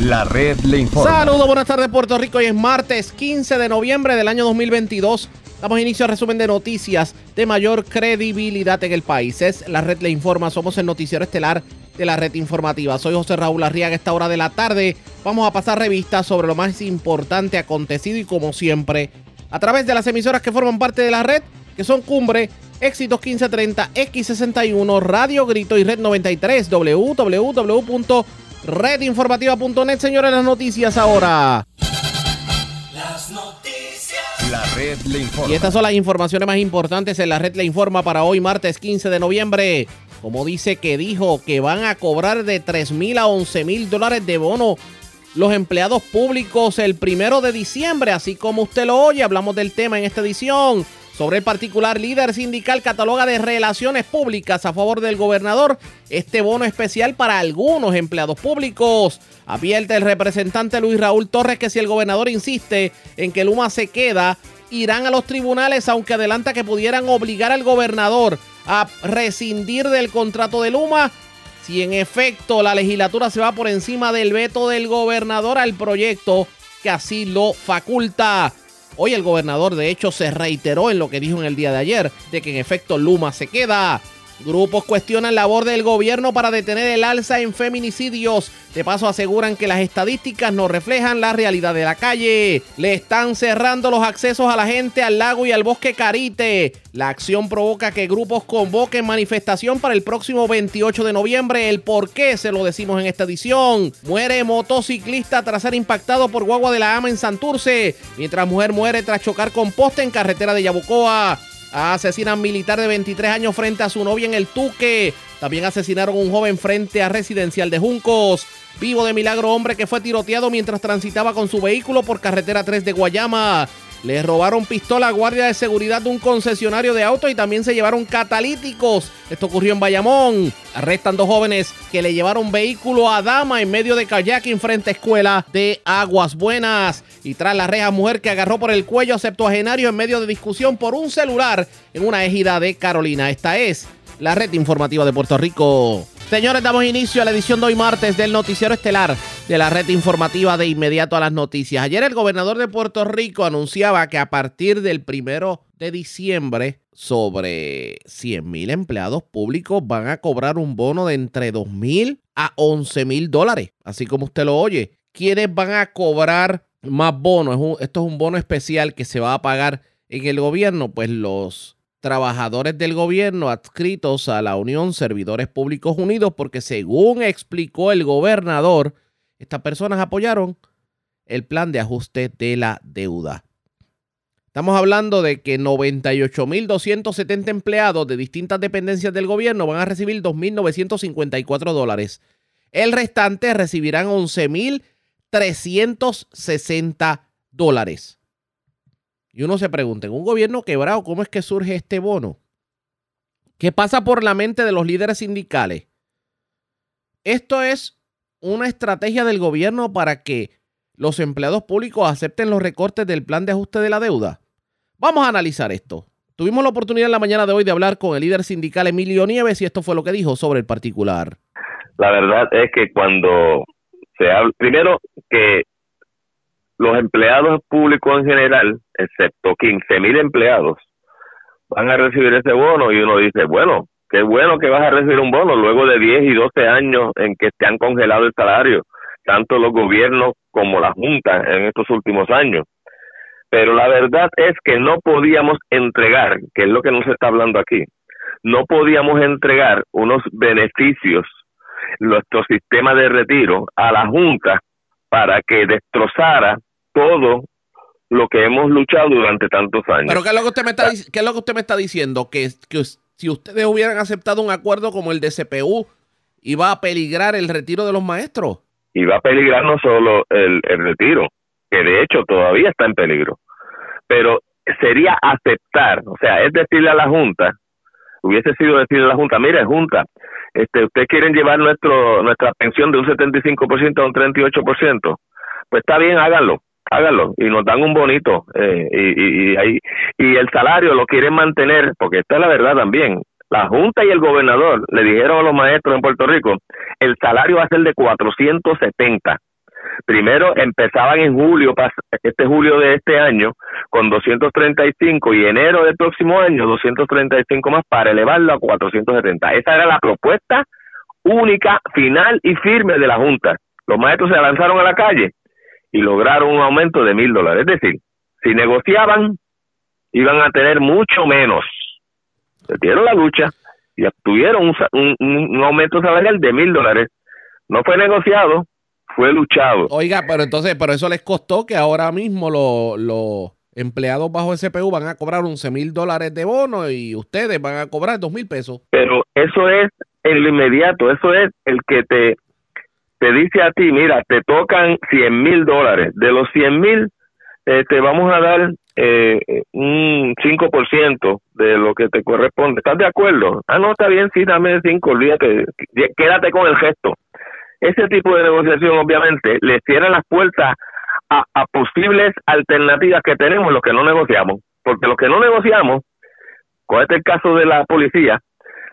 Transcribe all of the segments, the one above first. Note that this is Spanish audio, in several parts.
La red le informa. Saludos, buenas tardes Puerto Rico. Hoy es martes 15 de noviembre del año 2022. Damos inicio al resumen de noticias de mayor credibilidad en el país. Es La Red Le Informa. Somos el noticiero estelar de la red informativa. Soy José Raúl Arriaga. A esta hora de la tarde vamos a pasar revistas sobre lo más importante acontecido y como siempre a través de las emisoras que forman parte de la red, que son Cumbre, Éxitos 1530, X61, Radio Grito y Red 93, www.redinformativa.net. Señores, las noticias ahora. Las noticias. La red le informa. Y estas son las informaciones más importantes en la red le informa para hoy, martes 15 de noviembre. Como dice que dijo que van a cobrar de 3 mil a 11 mil dólares de bono los empleados públicos el primero de diciembre. Así como usted lo oye, hablamos del tema en esta edición. Sobre el particular líder sindical cataloga de relaciones públicas a favor del gobernador este bono especial para algunos empleados públicos. Advierte el representante Luis Raúl Torres que si el gobernador insiste en que Luma se queda, irán a los tribunales, aunque adelanta que pudieran obligar al gobernador a rescindir del contrato de Luma si en efecto la legislatura se va por encima del veto del gobernador al proyecto que así lo faculta. Hoy el gobernador de hecho se reiteró en lo que dijo en el día de ayer, de que en efecto Luma se queda. Grupos cuestionan la labor del gobierno para detener el alza en feminicidios. De paso aseguran que las estadísticas no reflejan la realidad de la calle. Le están cerrando los accesos a la gente al lago y al bosque Carite. La acción provoca que grupos convoquen manifestación para el próximo 28 de noviembre. El por qué se lo decimos en esta edición. Muere motociclista tras ser impactado por guagua de la ama en Santurce. Mientras mujer muere tras chocar con poste en carretera de Yabucoa. Asesinan militar de 23 años frente a su novia en el Tuque. También asesinaron a un joven frente a residencial de Juncos. Vivo de milagro hombre que fue tiroteado mientras transitaba con su vehículo por carretera 3 de Guayama. Le robaron pistola a guardia de seguridad de un concesionario de autos y también se llevaron catalíticos. Esto ocurrió en Bayamón. Arrestan dos jóvenes que le llevaron vehículo a dama en medio de kayaking frente a escuela de Aguas Buenas. Y tras la reja mujer que agarró por el cuello a septuagenario en medio de discusión por un celular en una ejida de Carolina. Esta es la red informativa de Puerto Rico. Señores, damos inicio a la edición de hoy martes del noticiero estelar de la red informativa de inmediato a las noticias. Ayer el gobernador de Puerto Rico anunciaba que a partir del primero de diciembre sobre 100 mil empleados públicos van a cobrar un bono de entre 2 mil a 11 mil dólares. Así como usted lo oye. ¿Quiénes van a cobrar más bonos? Esto es un bono especial que se va a pagar en el gobierno. Pues los trabajadores del gobierno adscritos a la Unión Servidores Públicos Unidos, porque según explicó el gobernador, estas personas apoyaron el plan de ajuste de la deuda. Estamos hablando de que 98.270 empleados de distintas dependencias del gobierno van a recibir 2.954 dólares. El restante recibirán 11.360 dólares. Y uno se pregunta, en un gobierno quebrado, ¿cómo es que surge este bono? ¿Qué pasa por la mente de los líderes sindicales? Esto es una estrategia del gobierno para que los empleados públicos acepten los recortes del plan de ajuste de la deuda. Vamos a analizar esto. Tuvimos la oportunidad en la mañana de hoy de hablar con el líder sindical Emilio Nieves y esto fue lo que dijo sobre el particular. La verdad es que cuando se habla, primero que los empleados públicos en general, excepto 15 mil empleados, van a recibir ese bono y uno dice, bueno, qué bueno que vas a recibir un bono luego de 10 y 12 años en que te han congelado el salario, tanto los gobiernos como la Junta en estos últimos años. Pero la verdad es que no podíamos entregar, que es lo que nos está hablando aquí, no podíamos entregar unos beneficios, nuestro sistema de retiro, a la Junta para que destrozara todo lo que hemos luchado durante tantos años. Pero ¿qué es lo que usted me está, ¿qué es lo que usted me está diciendo? Que, que si ustedes hubieran aceptado un acuerdo como el de CPU, iba a peligrar el retiro de los maestros. Iba a peligrar no solo el, el retiro, que de hecho todavía está en peligro, pero sería aceptar, o sea, es decirle a la Junta, hubiese sido decirle a la Junta, mire Junta, este, ustedes quieren llevar nuestro nuestra pensión de un 75% a un 38%, pues está bien, háganlo, háganlo y nos dan un bonito eh, y, y, ahí, y el salario lo quieren mantener, porque esta es la verdad también. La Junta y el gobernador le dijeron a los maestros en Puerto Rico, el salario va a ser de 470. Primero empezaban en julio, este julio de este año, con 235 y enero del próximo año 235 más para elevarlo a 470. Esa era la propuesta única, final y firme de la Junta. Los maestros se lanzaron a la calle y lograron un aumento de mil dólares. Es decir, si negociaban, iban a tener mucho menos. Se dieron la lucha y obtuvieron un, un aumento salarial de mil dólares. No fue negociado, fue luchado. Oiga, pero entonces, pero eso les costó que ahora mismo los empleados bajo SPU van a cobrar 11 mil dólares de bono y ustedes van a cobrar dos mil pesos. Pero eso es en lo inmediato, eso es el que te, te dice a ti, mira, te tocan 100 mil dólares. De los 100 mil, eh, te vamos a dar eh, un 5% de lo que te corresponde. ¿Estás de acuerdo? Ah, no, está bien, sí, dame 5, olvídate, quédate con el gesto. Ese tipo de negociación, obviamente, le cierra las puertas a, posibles alternativas que tenemos los que no negociamos. Porque los que no negociamos, con este el caso de la policía,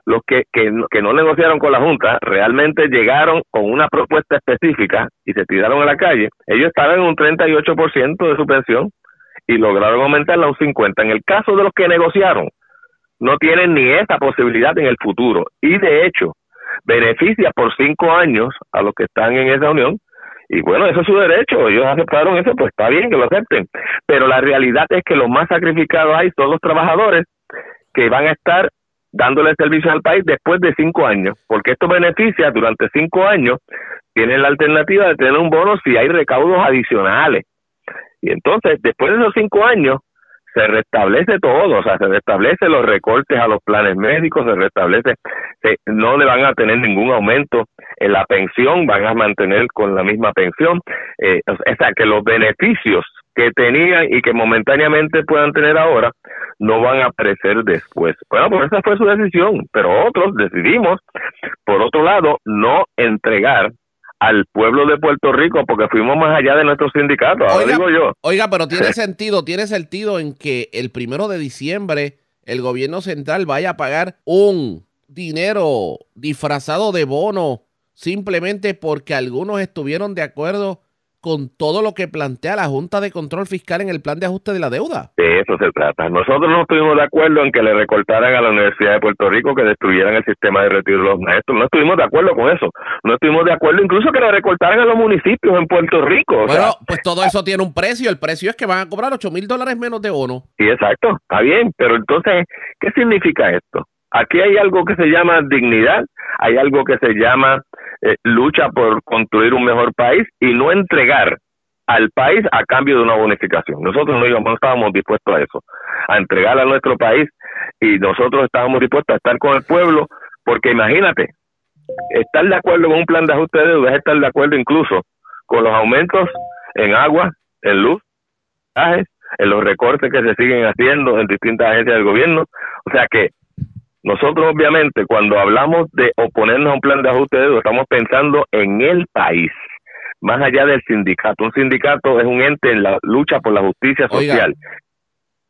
los que, que, no negociaron con la Junta realmente llegaron con una propuesta específica y se tiraron a la calle. Ellos estaban en un 38% de su pensión y lograron aumentarla a un 50%. En el caso de los que negociaron, no tienen ni esa posibilidad en el futuro. Y de hecho, beneficia por cinco años a los que están en esa unión. Y bueno, eso es su derecho, ellos aceptaron eso, pues está bien que lo acepten. Pero la realidad es que los más sacrificados ahí son los trabajadores que van a estar dándole servicio al país después de cinco años, porque esto beneficia durante cinco años, tienen la alternativa de tener un bono si hay recaudos adicionales. Y entonces, después de esos cinco años, se restablece todo, o sea, se restablece los recortes a los planes médicos, se restablece, no le van a tener ningún aumento en la pensión, van a mantener con la misma pensión, eh, o sea, que los beneficios que tenían y que momentáneamente puedan tener ahora no van a aparecer después. Bueno, pues esa fue su decisión, pero otros decidimos, por otro lado, no entregar al pueblo de Puerto Rico porque fuimos más allá de nuestro sindicato, oiga, digo yo. Oiga, pero tiene sentido, tiene sentido en que el primero de diciembre el gobierno central vaya a pagar un dinero disfrazado de bono simplemente porque algunos estuvieron de acuerdo con todo lo que plantea la Junta de Control Fiscal en el plan de ajuste de la deuda. De eso se trata. Nosotros no estuvimos de acuerdo en que le recortaran a la Universidad de Puerto Rico, que destruyeran el sistema de retiro de los maestros. No estuvimos de acuerdo con eso. No estuvimos de acuerdo incluso que le recortaran a los municipios en Puerto Rico. Bueno, pues todo eso tiene un precio. El precio es que van a cobrar 8 mil dólares menos de bono. Sí, exacto. Está bien. Pero entonces, ¿qué significa esto? Aquí hay algo que se llama dignidad, hay algo que se llama eh, lucha por construir un mejor país y no entregar al país a cambio de una bonificación. Nosotros no, íbamos, no estábamos dispuestos a eso, a entregar a nuestro país y nosotros estábamos dispuestos a estar con el pueblo, porque imagínate, estar de acuerdo con un plan de ajuste de deuda es estar de acuerdo incluso con los aumentos en agua, en luz, en los recortes que se siguen haciendo en distintas agencias del gobierno. O sea que nosotros obviamente cuando hablamos de oponernos a un plan de ajuste de deuda estamos pensando en el país, más allá del sindicato. Un sindicato es un ente en la lucha por la justicia social.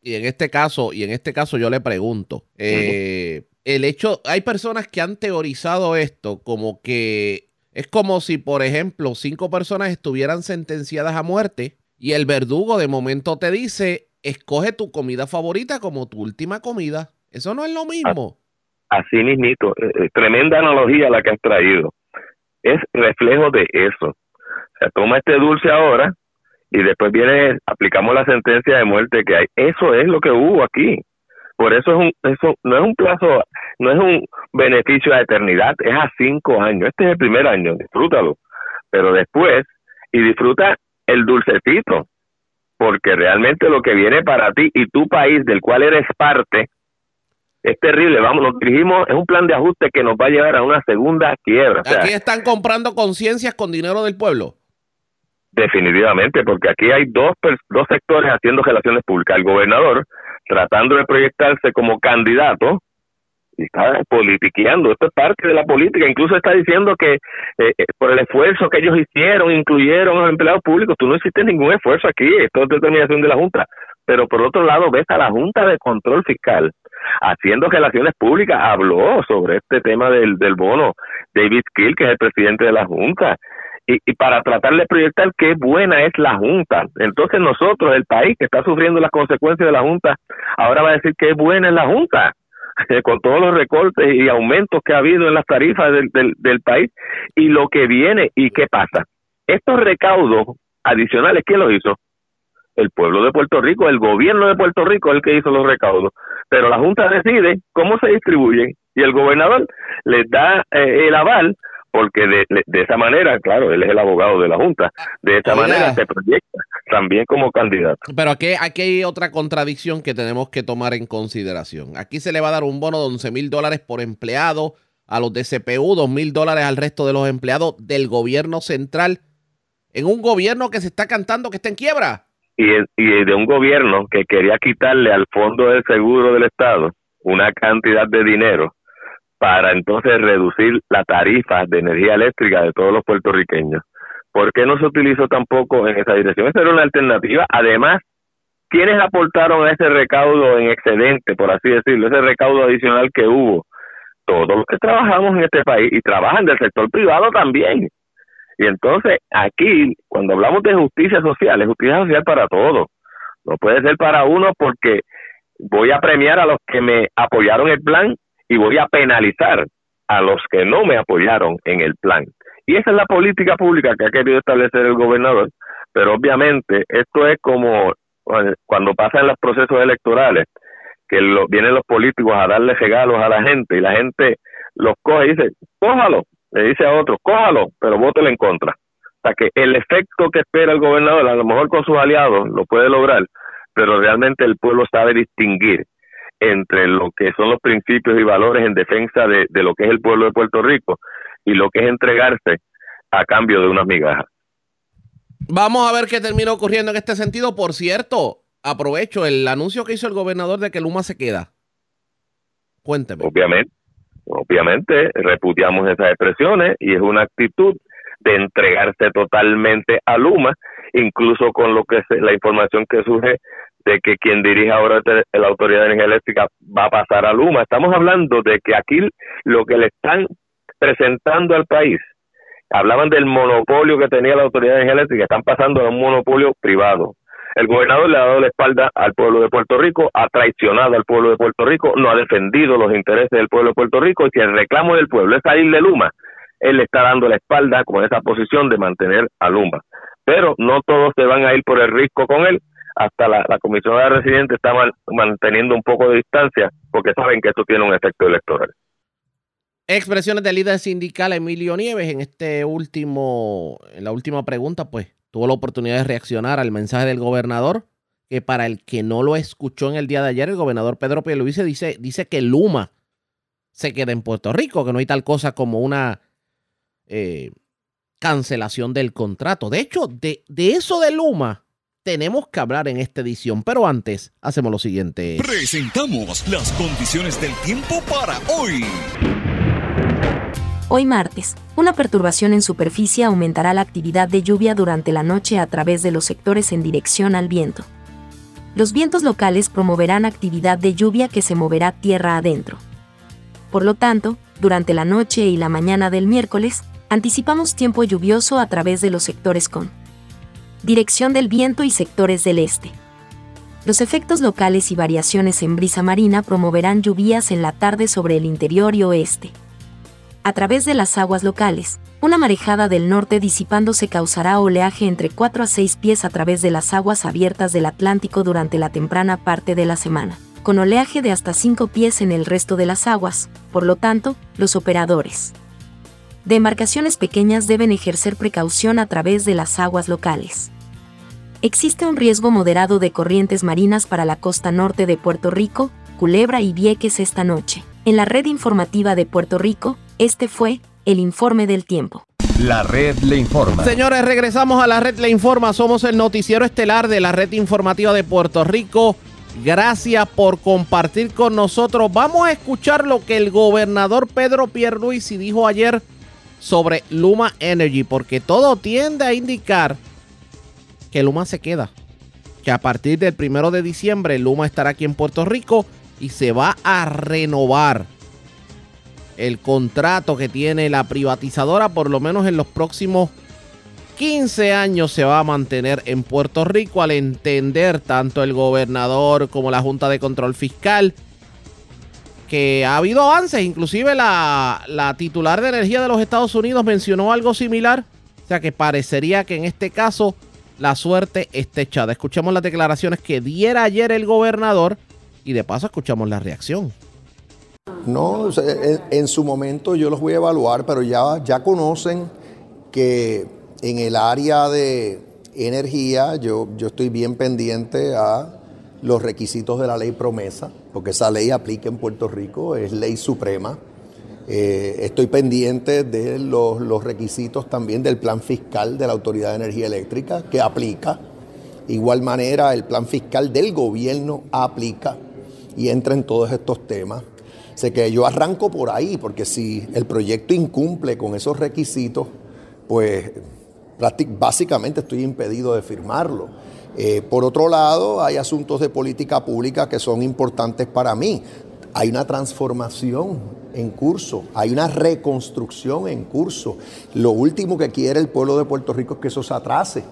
y en este caso, y en este caso yo le pregunto, eh, el hecho, hay personas que han teorizado esto como que es como si, por ejemplo, cinco personas estuvieran sentenciadas a muerte y el verdugo de momento te dice, escoge tu comida favorita como tu última comida. Eso no es lo mismo. Así mismito, eh, eh, tremenda analogía la que has traído. Es reflejo de eso. Se toma este dulce ahora y después viene, aplicamos la sentencia de muerte que hay. Eso es lo que hubo aquí. Por eso es un, eso no es un plazo, no es un beneficio a eternidad, es a cinco años. Este es el primer año, disfrútalo. Pero después, y disfruta el dulcecito, porque realmente lo que viene para ti y tu país del cual eres parte, es terrible, vamos, nos dirigimos, es un plan de ajuste que nos va a llevar a una segunda quiebra. aquí están comprando conciencias con dinero del pueblo. Definitivamente, porque aquí hay dos, dos sectores haciendo relaciones públicas. El gobernador tratando de proyectarse como candidato y está politiqueando. Esto es parte de la política. Incluso está diciendo que eh, eh, por el esfuerzo que ellos hicieron, incluyeron a los empleados públicos. Tú no hiciste ningún esfuerzo aquí. Esto es determinación de la Junta. Pero por otro lado, ves a la Junta de Control Fiscal haciendo relaciones públicas, habló sobre este tema del, del bono David Kill, que es el presidente de la Junta, y, y, para tratar de proyectar qué buena es la Junta. Entonces nosotros, el país que está sufriendo las consecuencias de la Junta, ahora va a decir qué buena es la Junta, con todos los recortes y aumentos que ha habido en las tarifas del, del, del país y lo que viene y qué pasa. Estos recaudos adicionales, ¿quién los hizo? El pueblo de Puerto Rico, el gobierno de Puerto Rico es el que hizo los recaudos, pero la Junta decide cómo se distribuyen y el gobernador les da eh, el aval porque de, de, esa manera, claro, él es el abogado de la Junta, de esa manera se proyecta también como candidato. Pero aquí, aquí hay otra contradicción que tenemos que tomar en consideración. Aquí se le va a dar un bono de 11 mil dólares por empleado a los de CPU, 2 mil dólares al resto de los empleados del gobierno central, en un gobierno que se está cantando que está en quiebra. Y, de un gobierno que quería quitarle al Fondo del Seguro del Estado una cantidad de dinero para entonces reducir la tarifa de energía eléctrica de todos los puertorriqueños. ¿Por qué no se utilizó tampoco en esa dirección? Esa era una alternativa. Además, ¿quiénes aportaron ese recaudo en excedente, por así decirlo, ese recaudo adicional que hubo? Todos los que trabajamos en este país y trabajan del sector privado también. Y entonces, aquí, cuando hablamos de justicia social, es justicia social para todos. No puede ser para uno porque voy a premiar a los que me apoyaron el plan y voy a penalizar a los que no me apoyaron en el plan. Y esa es la política pública que ha querido establecer el gobernador, pero obviamente esto es como cuando pasan los procesos electorales, que lo, vienen los políticos a darle regalos a la gente y la gente los coge y dice, cójalo, le dice a otros, cójalo, pero vótelo en contra. O sea que el efecto que espera el gobernador, a lo mejor con sus aliados lo puede lograr, pero realmente el pueblo sabe distinguir entre lo que son los principios y valores en defensa de, lo que es el pueblo de Puerto Rico y lo que es entregarse a cambio de unas migajas. Vamos a ver qué termina ocurriendo en este sentido. Por cierto, aprovecho el anuncio que hizo el gobernador de que Luma se queda. Cuénteme. Obviamente, obviamente repudiamos esas expresiones y es una actitud de entregarse totalmente a Luma, incluso con lo que es la información que surge de que quien dirige ahora la Autoridad de Energía Eléctrica va a pasar a Luma. Estamos hablando de que aquí lo que le están presentando al país, hablaban del monopolio que tenía la Autoridad de Energía Eléctrica, están pasando a un monopolio privado. El gobernador le ha dado la espalda al pueblo de Puerto Rico, ha traicionado al pueblo de Puerto Rico, no ha defendido los intereses del pueblo de Puerto Rico y si el reclamo del pueblo es salir de Luma, él le está dando la espalda con esa posición de mantener a Luma. Pero no todos se van a ir por el risco con él, hasta la, la de residente está manteniendo un poco de distancia porque saben que esto tiene un efecto electoral. Expresiones del líder sindical Emilio Nieves en este último, en la última pregunta, pues tuvo la oportunidad de reaccionar al mensaje del gobernador, que para el que no lo escuchó en el día de ayer, el gobernador Pedro Pierluisi dice, dice que Luma se queda en Puerto Rico, que no hay tal cosa como una eh, cancelación del contrato. De hecho, de, de eso de Luma, tenemos que hablar en esta edición, pero antes hacemos lo siguiente. Presentamos las condiciones del tiempo para hoy. Hoy martes, una perturbación en superficie aumentará la actividad de lluvia durante la noche a través de los sectores en dirección al viento. Los vientos locales promoverán actividad de lluvia que se moverá tierra adentro. Por lo tanto, durante la noche y la mañana del miércoles, anticipamos tiempo lluvioso a través de los sectores con dirección del viento y sectores del este. Los efectos locales y variaciones en brisa marina promoverán lluvias en la tarde sobre el interior y oeste. A través de las aguas locales, una marejada del norte disipándose causará oleaje entre 4 a 6 pies a través de las aguas abiertas del Atlántico durante la temprana parte de la semana, con oleaje de hasta 5 pies en el resto de las aguas, por lo tanto, los operadores de embarcaciones pequeñas deben ejercer precaución a través de las aguas locales. Existe un riesgo moderado de corrientes marinas para la costa norte de Puerto Rico, Culebra y Vieques esta noche. En la red informativa de Puerto Rico, este fue el informe del tiempo. La red le informa. Señores, regresamos a la red le informa. Somos el noticiero estelar de la red informativa de Puerto Rico. Gracias por compartir con nosotros. Vamos a escuchar lo que el gobernador Pedro Pierluisi dijo ayer sobre Luma Energy, porque todo tiende a indicar que Luma se queda. Que a partir del primero de diciembre Luma estará aquí en Puerto Rico y se va a renovar el contrato que tiene la privatizadora por lo menos en los próximos 15 años se va a mantener en Puerto Rico al entender tanto el gobernador como la Junta de Control Fiscal que ha habido avances, inclusive la, la titular de energía de los Estados Unidos mencionó algo similar, o sea que parecería que en este caso la suerte está echada. Escuchemos las declaraciones que diera ayer el gobernador y de paso escuchamos la reacción. No, en, su momento yo los voy a evaluar, pero ya, ya conocen que en el área de energía yo, yo estoy bien pendiente a los requisitos de la ley promesa, porque esa ley aplica en Puerto Rico, es ley suprema. Eh, estoy pendiente de los, los, requisitos también del plan fiscal de la Autoridad de Energía Eléctrica, que aplica. Igual manera, el plan fiscal del gobierno aplica y entra en todos estos temas. Sé que yo arranco por ahí, porque si el proyecto incumple con esos requisitos, pues básicamente estoy impedido de firmarlo. Eh, por otro lado, hay asuntos de política pública que son importantes para mí. Hay una transformación en curso, hay una reconstrucción en curso. Lo último que quiere el pueblo de Puerto Rico es que eso se atrase.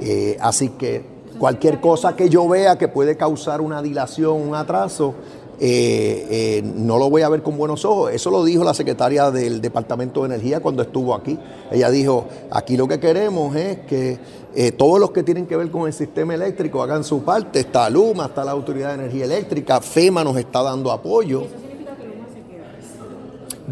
Eh, así que cualquier cosa que yo vea que puede causar una dilación, un atraso, eh, eh, no lo voy a ver con buenos ojos. Eso lo dijo la secretaria del Departamento de Energía cuando estuvo aquí. Ella dijo, aquí lo que queremos es que eh, todos los que tienen que ver con el sistema eléctrico hagan su parte. Está Luma, está la Autoridad de Energía Eléctrica, FEMA nos está dando apoyo.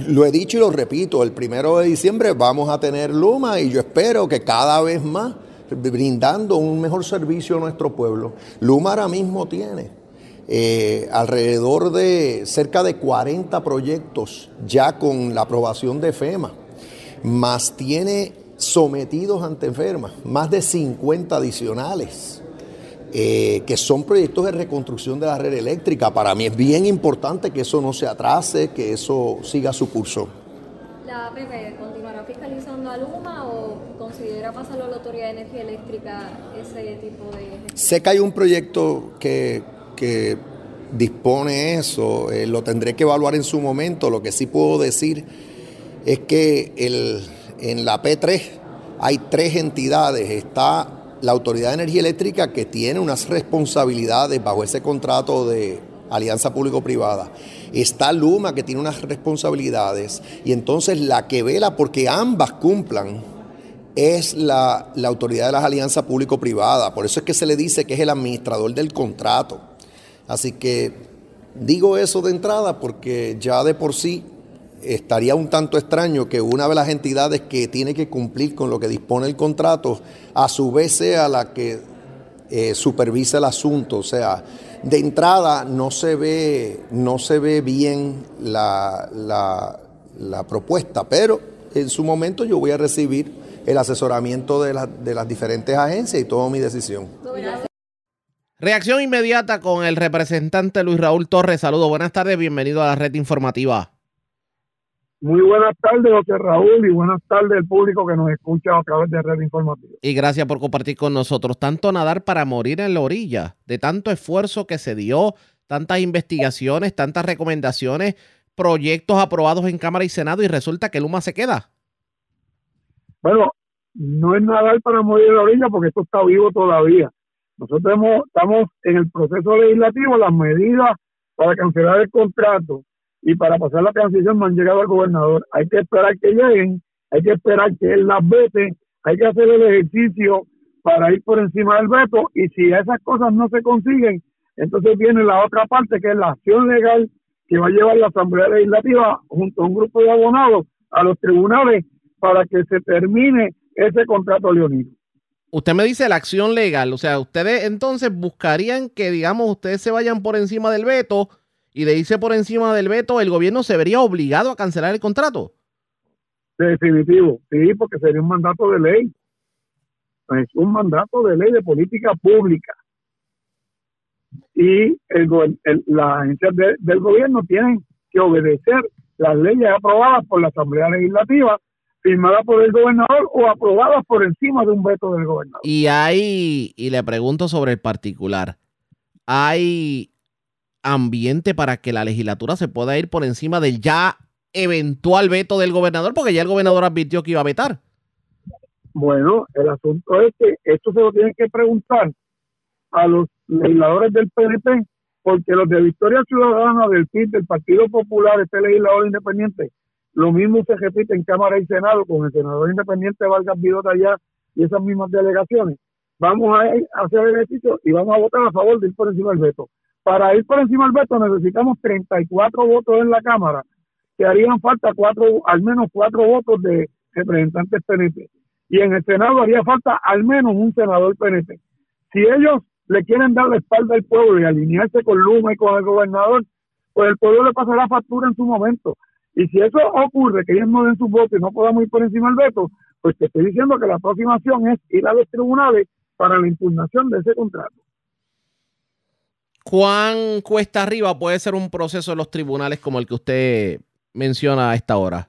Lo he dicho y lo repito, el primero de diciembre vamos a tener Luma y yo espero que cada vez más brindando un mejor servicio a nuestro pueblo. Luma ahora mismo tiene eh, alrededor de cerca de 40 proyectos ya con la aprobación de FEMA, más tiene sometidos ante FEMA más de 50 adicionales. Eh, que son proyectos de reconstrucción de la red eléctrica. Para mí es bien importante que eso no se atrase, que eso siga su curso. ¿La APP continuará fiscalizando a Luma o considera pasarlo a la Autoridad de Energía Eléctrica ese tipo de... Sé que hay un proyecto que, que dispone eso, eh, lo tendré que evaluar en su momento. Lo que sí puedo decir es que el, en la P3 hay tres entidades. Está la Autoridad de Energía Eléctrica que tiene unas responsabilidades bajo ese contrato de alianza público-privada. Está Luma que tiene unas responsabilidades y entonces la que vela porque ambas cumplan es la, la autoridad de las alianzas público-privada. Por eso es que se le dice que es el administrador del contrato. Así que digo eso de entrada porque ya de por sí estaría un tanto extraño que una de las entidades que tiene que cumplir con lo que dispone el contrato, a su vez sea la que eh, supervisa el asunto. O sea, de entrada no se ve, no se ve bien la, la, propuesta, pero en su momento yo voy a recibir el asesoramiento de, de las diferentes agencias y tomo mi decisión. Reacción inmediata con el representante Luis Raúl Torres. Saludos, buenas tardes, bienvenido a la red informativa. Muy buenas tardes, José Raúl, y buenas tardes al público que nos escucha a través de Red Informativa. Y gracias por compartir con nosotros. Tanto nadar para morir en la orilla, de tanto esfuerzo que se dio, tantas investigaciones, tantas recomendaciones, proyectos aprobados en Cámara y Senado, y resulta que Luma se queda. Bueno, no es nadar para morir en la orilla porque esto está vivo todavía. Nosotros estamos en el proceso legislativo, las medidas para cancelar el contrato y para pasar la transición no han llegado al gobernador. Hay que esperar que lleguen, hay que esperar que él las vete, hay que hacer el ejercicio para ir por encima del veto y si esas cosas no se consiguen, entonces viene la otra parte que es la acción legal que va a llevar la Asamblea Legislativa junto a un grupo de abonados a los tribunales para que se termine ese contrato leonino. Usted me dice la acción legal, o sea, ustedes entonces buscarían que, digamos, ustedes se vayan por encima del veto y de irse por encima del veto, el gobierno se vería obligado a cancelar el contrato. Definitivo, sí, porque sería un mandato de ley. Es un mandato de ley de política pública. Y el, las agencias del gobierno tienen que obedecer las leyes aprobadas por la Asamblea Legislativa firmada por el gobernador o aprobada por encima de un veto del gobernador. Y hay, y le pregunto sobre el particular, ¿hay ambiente para que la legislatura se pueda ir por encima del ya eventual veto del gobernador? Porque ya el gobernador advirtió que iba a vetar. Bueno, el asunto es que esto se lo tienen que preguntar a los legisladores del PNP, porque los de Victoria Ciudadana, del PIB, del Partido Popular, este legislador independiente, lo mismo se repite en Cámara y Senado con el senador independiente Vargas Vidota allá y esas mismas delegaciones. Vamos a, hacer el ejercicio y vamos a votar a favor de ir por encima del veto. Para ir por encima del veto necesitamos 34 votos en la Cámara, que harían falta cuatro, al menos cuatro votos de representantes PNP. Y en el Senado haría falta al menos un senador PNP. Si ellos le quieren dar la espalda al pueblo y alinearse con Luma y con el gobernador, pues el pueblo le pasará factura en su momento. Y si eso ocurre, que ellos no den su voto y no podamos ir por encima del veto, pues te estoy diciendo que la próxima acción es ir a los tribunales para la impugnación de ese contrato. ¿Cuán cuesta arriba puede ser un proceso de los tribunales como el que usted menciona a esta hora?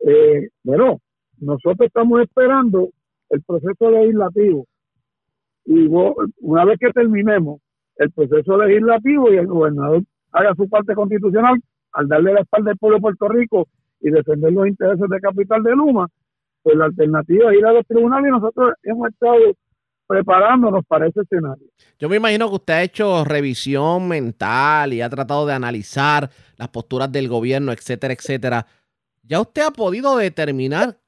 Eh, bueno, nosotros estamos esperando el proceso legislativo y una vez que terminemos el proceso legislativo y el gobernador haga su parte constitucional al darle la espalda al pueblo de Puerto Rico y defender los intereses de capital de Luma, pues la alternativa es ir a los tribunales y nosotros hemos estado preparándonos para ese escenario. Yo me imagino que usted ha hecho revisión mental y ha tratado de analizar las posturas del gobierno, etcétera, etcétera. ¿Ya usted ha podido determinar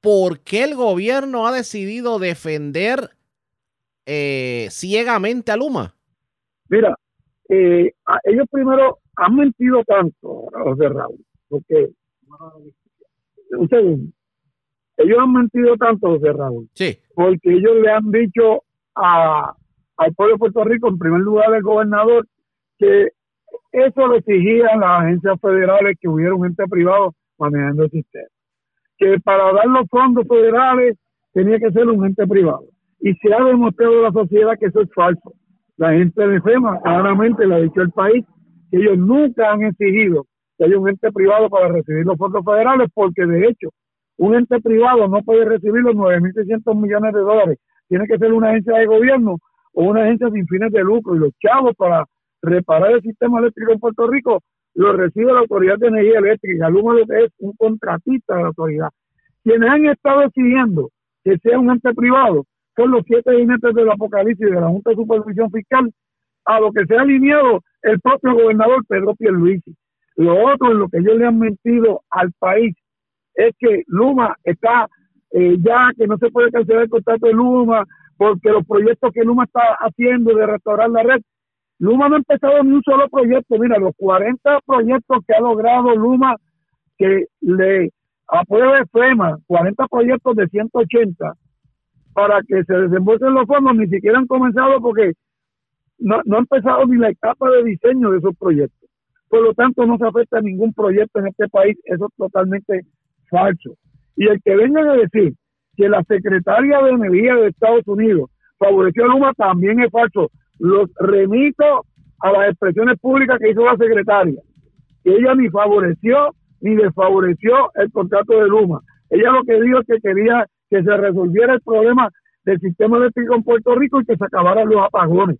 por qué el gobierno ha decidido defender eh, ciegamente a Luma? Mira, eh, ellos primero han mentido tanto, José Raúl, porque, un segundo, ellos han mentido tanto, José Raúl, sí. porque ellos le han dicho a, al pueblo de Puerto Rico, en primer lugar al gobernador, que eso lo exigían las agencias federales que hubiera un ente privado manejando el sistema. Que para dar los fondos federales tenía que ser un ente privado. Y se ha demostrado a la sociedad que eso es falso. La gente de FEMA claramente le ha dicho al país que ellos nunca han exigido que haya un ente privado para recibir los fondos federales, porque de hecho un ente privado no puede recibir los 9.600 millones de dólares. Tiene que ser una agencia de gobierno o una agencia sin fines de lucro. Y los chavos para reparar el sistema eléctrico en Puerto Rico lo recibe la Autoridad de Energía Eléctrica. Luma es un contratista de la autoridad. Quienes han estado exigiendo que sea un ente privado son los siete jinetes del apocalipsis de la Junta de Supervisión Fiscal, a lo que se ha alineado el propio gobernador Pedro Pierluisi. Lo otro en lo que ellos le han mentido al país es que Luma está eh, ya que no se puede cancelar el contrato de Luma porque los proyectos que Luma está haciendo de restaurar la red, Luma no ha empezado ni un solo proyecto. Mira, los 40 proyectos que ha logrado Luma que le apruebe FEMA, 40 proyectos de 180 para que se desembolsen los fondos, ni siquiera han comenzado porque no, no ha empezado ni la etapa de diseño de esos proyectos. Por lo tanto, no se afecta a ningún proyecto en este país. Eso es totalmente falso. Y el que venga a decir que la secretaria de Energía de Estados Unidos favoreció a Luma también es falso. Los remito a las expresiones públicas que hizo la secretaria. Ella ni favoreció ni desfavoreció el contrato de Luma. Ella lo que dijo es que quería que se resolviera el problema del sistema eléctrico en Puerto Rico y que se acabaran los apagones.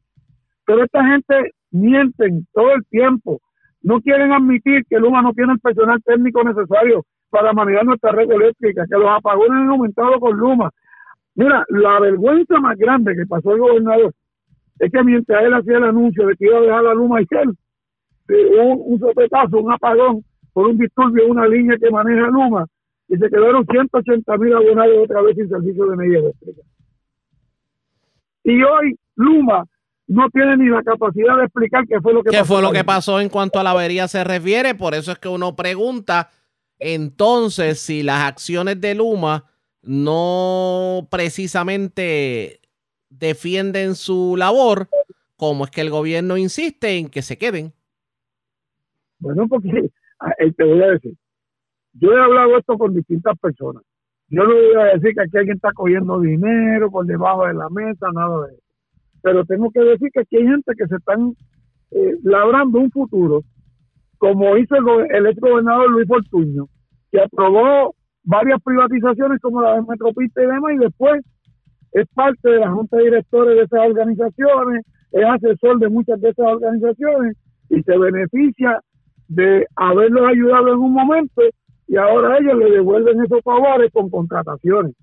Pero esta gente mienten todo el tiempo. No quieren admitir que Luma no tiene el personal técnico necesario para manejar nuestra red eléctrica, que los apagones han aumentado con Luma. Mira, la vergüenza más grande que pasó el gobernador es que mientras él hacía el anuncio de que iba a dejar la Luma y él, un, un sopetazo, un apagón por un disturbio una línea que maneja Luma, y se quedaron 180 mil abonados otra vez sin servicio de energía eléctrica. Y hoy Luma no tiene ni la capacidad de explicar qué fue lo que ¿Qué fue lo que pasó en cuanto a la avería se refiere? Por eso es que uno pregunta, entonces, si las acciones de Luma no precisamente defienden su labor, ¿cómo es que el gobierno insiste en que se queden? Bueno, porque eh, te voy a decir, yo he hablado esto con distintas personas. Yo no voy a decir que aquí alguien está cogiendo dinero por debajo de la mesa, nada de eso. Pero tengo que decir que aquí hay gente que se están eh, labrando un futuro, como hizo el, el ex gobernador Luis Fortuño, que aprobó varias privatizaciones como la de Metropista y demás, y después es parte de la junta de directores de esas organizaciones, es asesor de muchas de esas organizaciones y se beneficia de haberlos ayudado en un momento y ahora ellos le devuelven esos favores con contrataciones.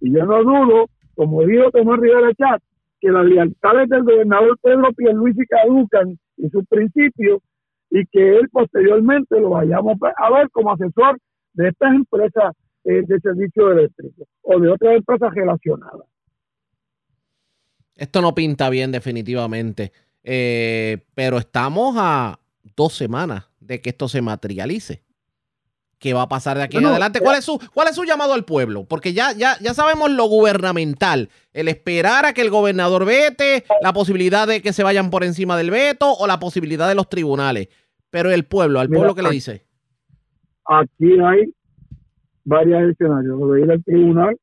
Y yo no dudo, como dijo Tomás Rivera Chat, que las lealtades del gobernador Pedro Pierluisi caducan y sus principios y que él posteriormente lo vayamos a ver como asesor de estas empresas eh, de servicio eléctrico o de otras empresas relacionadas. Esto no pinta bien definitivamente, eh, pero estamos a dos semanas de que esto se materialice. ¿Qué va a pasar de aquí en adelante? ¿Cuál es, su, ¿Cuál es su llamado al pueblo? Porque ya, ya, ya sabemos lo gubernamental, el esperar a que el gobernador vete, la posibilidad de que se vayan por encima del veto o la posibilidad de los tribunales. Pero el pueblo, al pueblo, ¿qué le dice? Aquí hay varios escenarios. De ir al tribunal,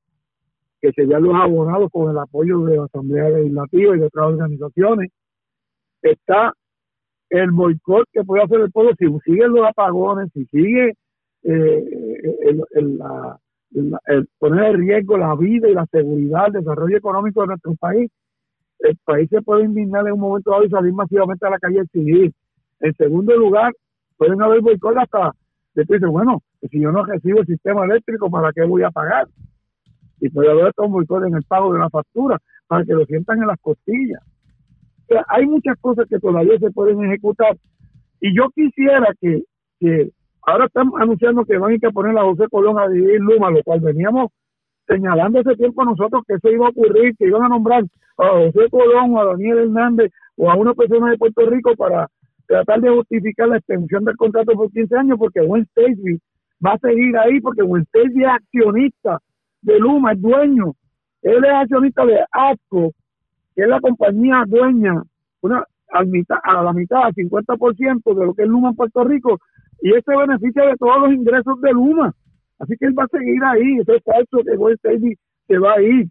que serían los abogados con el apoyo de la Asamblea Legislativa y de otras organizaciones. Está el boicot que puede hacer el pueblo si siguen los apagones, si sigue eh, el, poner en riesgo la vida y la seguridad, el desarrollo económico de nuestro país, el país se puede indignar en un momento dado y salir masivamente a la calle civil. En segundo lugar, pueden haber boicot hasta después bueno, si yo no recibo el sistema eléctrico, ¿para qué voy a pagar? Y puede haber un boicot en el pago de la factura, para que lo sientan en las costillas. Hay muchas cosas que todavía se pueden ejecutar. Y yo quisiera que Ahora están anunciando que van a ir a poner a José Colón a dividir Luma, lo cual veníamos señalando ese tiempo nosotros que eso iba a ocurrir, que iban a nombrar a José Colón o a Daniel Hernández o a una persona de Puerto Rico para tratar de justificar la extensión del contrato por 15 años, porque Gwen Stacy va a seguir ahí, porque Gwen Stacy es accionista de Luma, es dueño. Él es accionista de ASCO, que es la compañía dueña, una a, mitad, a la mitad, al 50% de lo que es Luma en Puerto Rico, y ese beneficia de todos los ingresos de Luma. Así que él va a seguir ahí. Eso es falso que Gold se va a ir.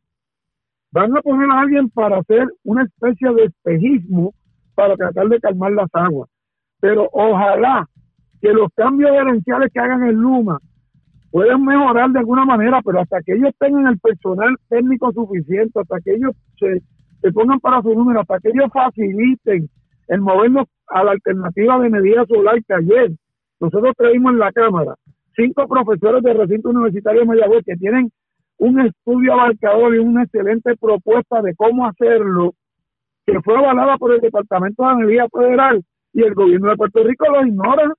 Van a poner a alguien para hacer una especie de espejismo para tratar de calmar las aguas. Pero ojalá que los cambios gerenciales que hagan en Luma puedan mejorar de alguna manera, pero hasta que ellos tengan el personal técnico suficiente, hasta que ellos se, se pongan para su número, hasta que ellos faciliten el movernos a la alternativa de energía solar que ayer nosotros traímos en la Cámara cinco profesores de recinto universitario de Mayagüez que tienen un estudio abarcador y una excelente propuesta de cómo hacerlo, que fue avalada por el Departamento de Energía Federal y el gobierno de Puerto Rico lo ignora,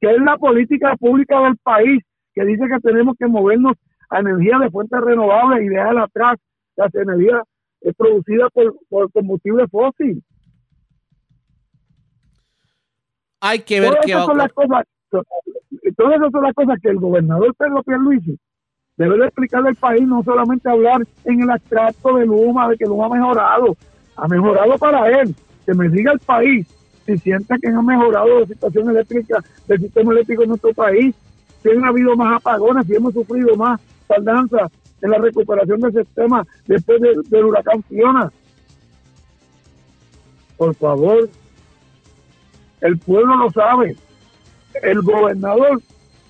que es la política pública del país, que dice que tenemos que movernos a energía de fuentes renovables y dejar atrás las energías producidas por, por combustible fósil. Hay que ver qué va cosas, Todas esas son las cosas que el gobernador Pedro Pierluisi debe de explicarle al país, no solamente hablar en el abstracto de Luma, de que Luma ha mejorado. Ha mejorado para él. Que me diga el país si siente que ha mejorado la situación eléctrica del sistema eléctrico en nuestro país, si han habido más apagones, si hemos sufrido más tardanza en la recuperación del sistema después del huracán Fiona. Por favor, el pueblo lo sabe. El gobernador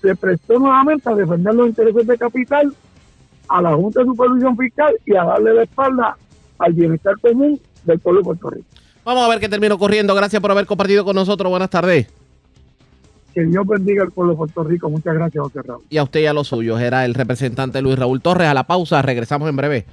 se prestó nuevamente a defender los intereses de capital, a la Junta de Supervisión Fiscal y a darle la espalda al bienestar común del pueblo de Puerto Rico. Vamos a ver qué termino corriendo. Gracias por haber compartido con nosotros. Buenas tardes. Que Dios bendiga al pueblo de Puerto Rico. Muchas gracias, José Raúl. Y a usted y a los suyos. Era el representante Luis Raúl Torres. A la pausa. Regresamos en breve.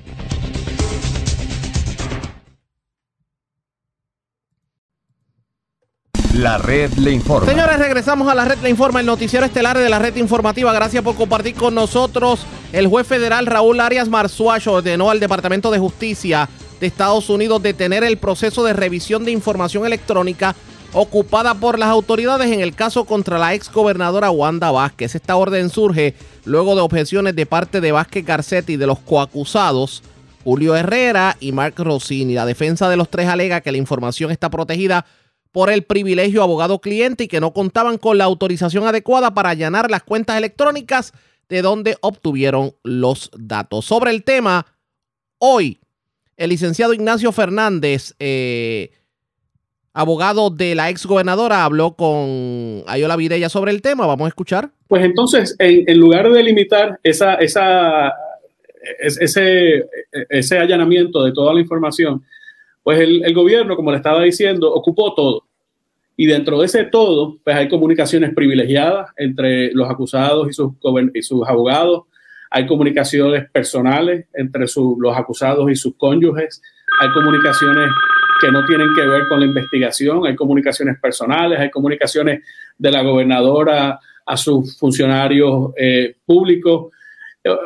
La red le informa. Señores, regresamos a la red le informa, el noticiero estelar de la red informativa. Gracias por compartir con nosotros. El juez federal Raúl Arias Marzuacho ordenó al Departamento de Justicia de Estados Unidos detener el proceso de revisión de información electrónica ocupada por las autoridades en el caso contra la ex gobernadora Wanda Vázquez. Esta orden surge luego de objeciones de parte de Vázquez Garcetti y de los coacusados Julio Herrera y Mark Rossini. La defensa de los tres alega que la información está protegida por el privilegio abogado-cliente y que no contaban con la autorización adecuada para allanar las cuentas electrónicas de donde obtuvieron los datos. Sobre el tema, hoy el licenciado Ignacio Fernández, eh, abogado de la ex gobernadora, habló con Ayola Vidella sobre el tema. Vamos a escuchar. Pues entonces, en, lugar de limitar esa, esa, ese, ese allanamiento de toda la información, pues el, gobierno, como le estaba diciendo, ocupó todo. Y dentro de ese todo, pues hay comunicaciones privilegiadas entre los acusados y sus, y sus abogados, hay comunicaciones personales entre los acusados y sus cónyuges, hay comunicaciones que no tienen que ver con la investigación, hay comunicaciones personales, hay comunicaciones de la gobernadora a sus funcionarios eh, públicos.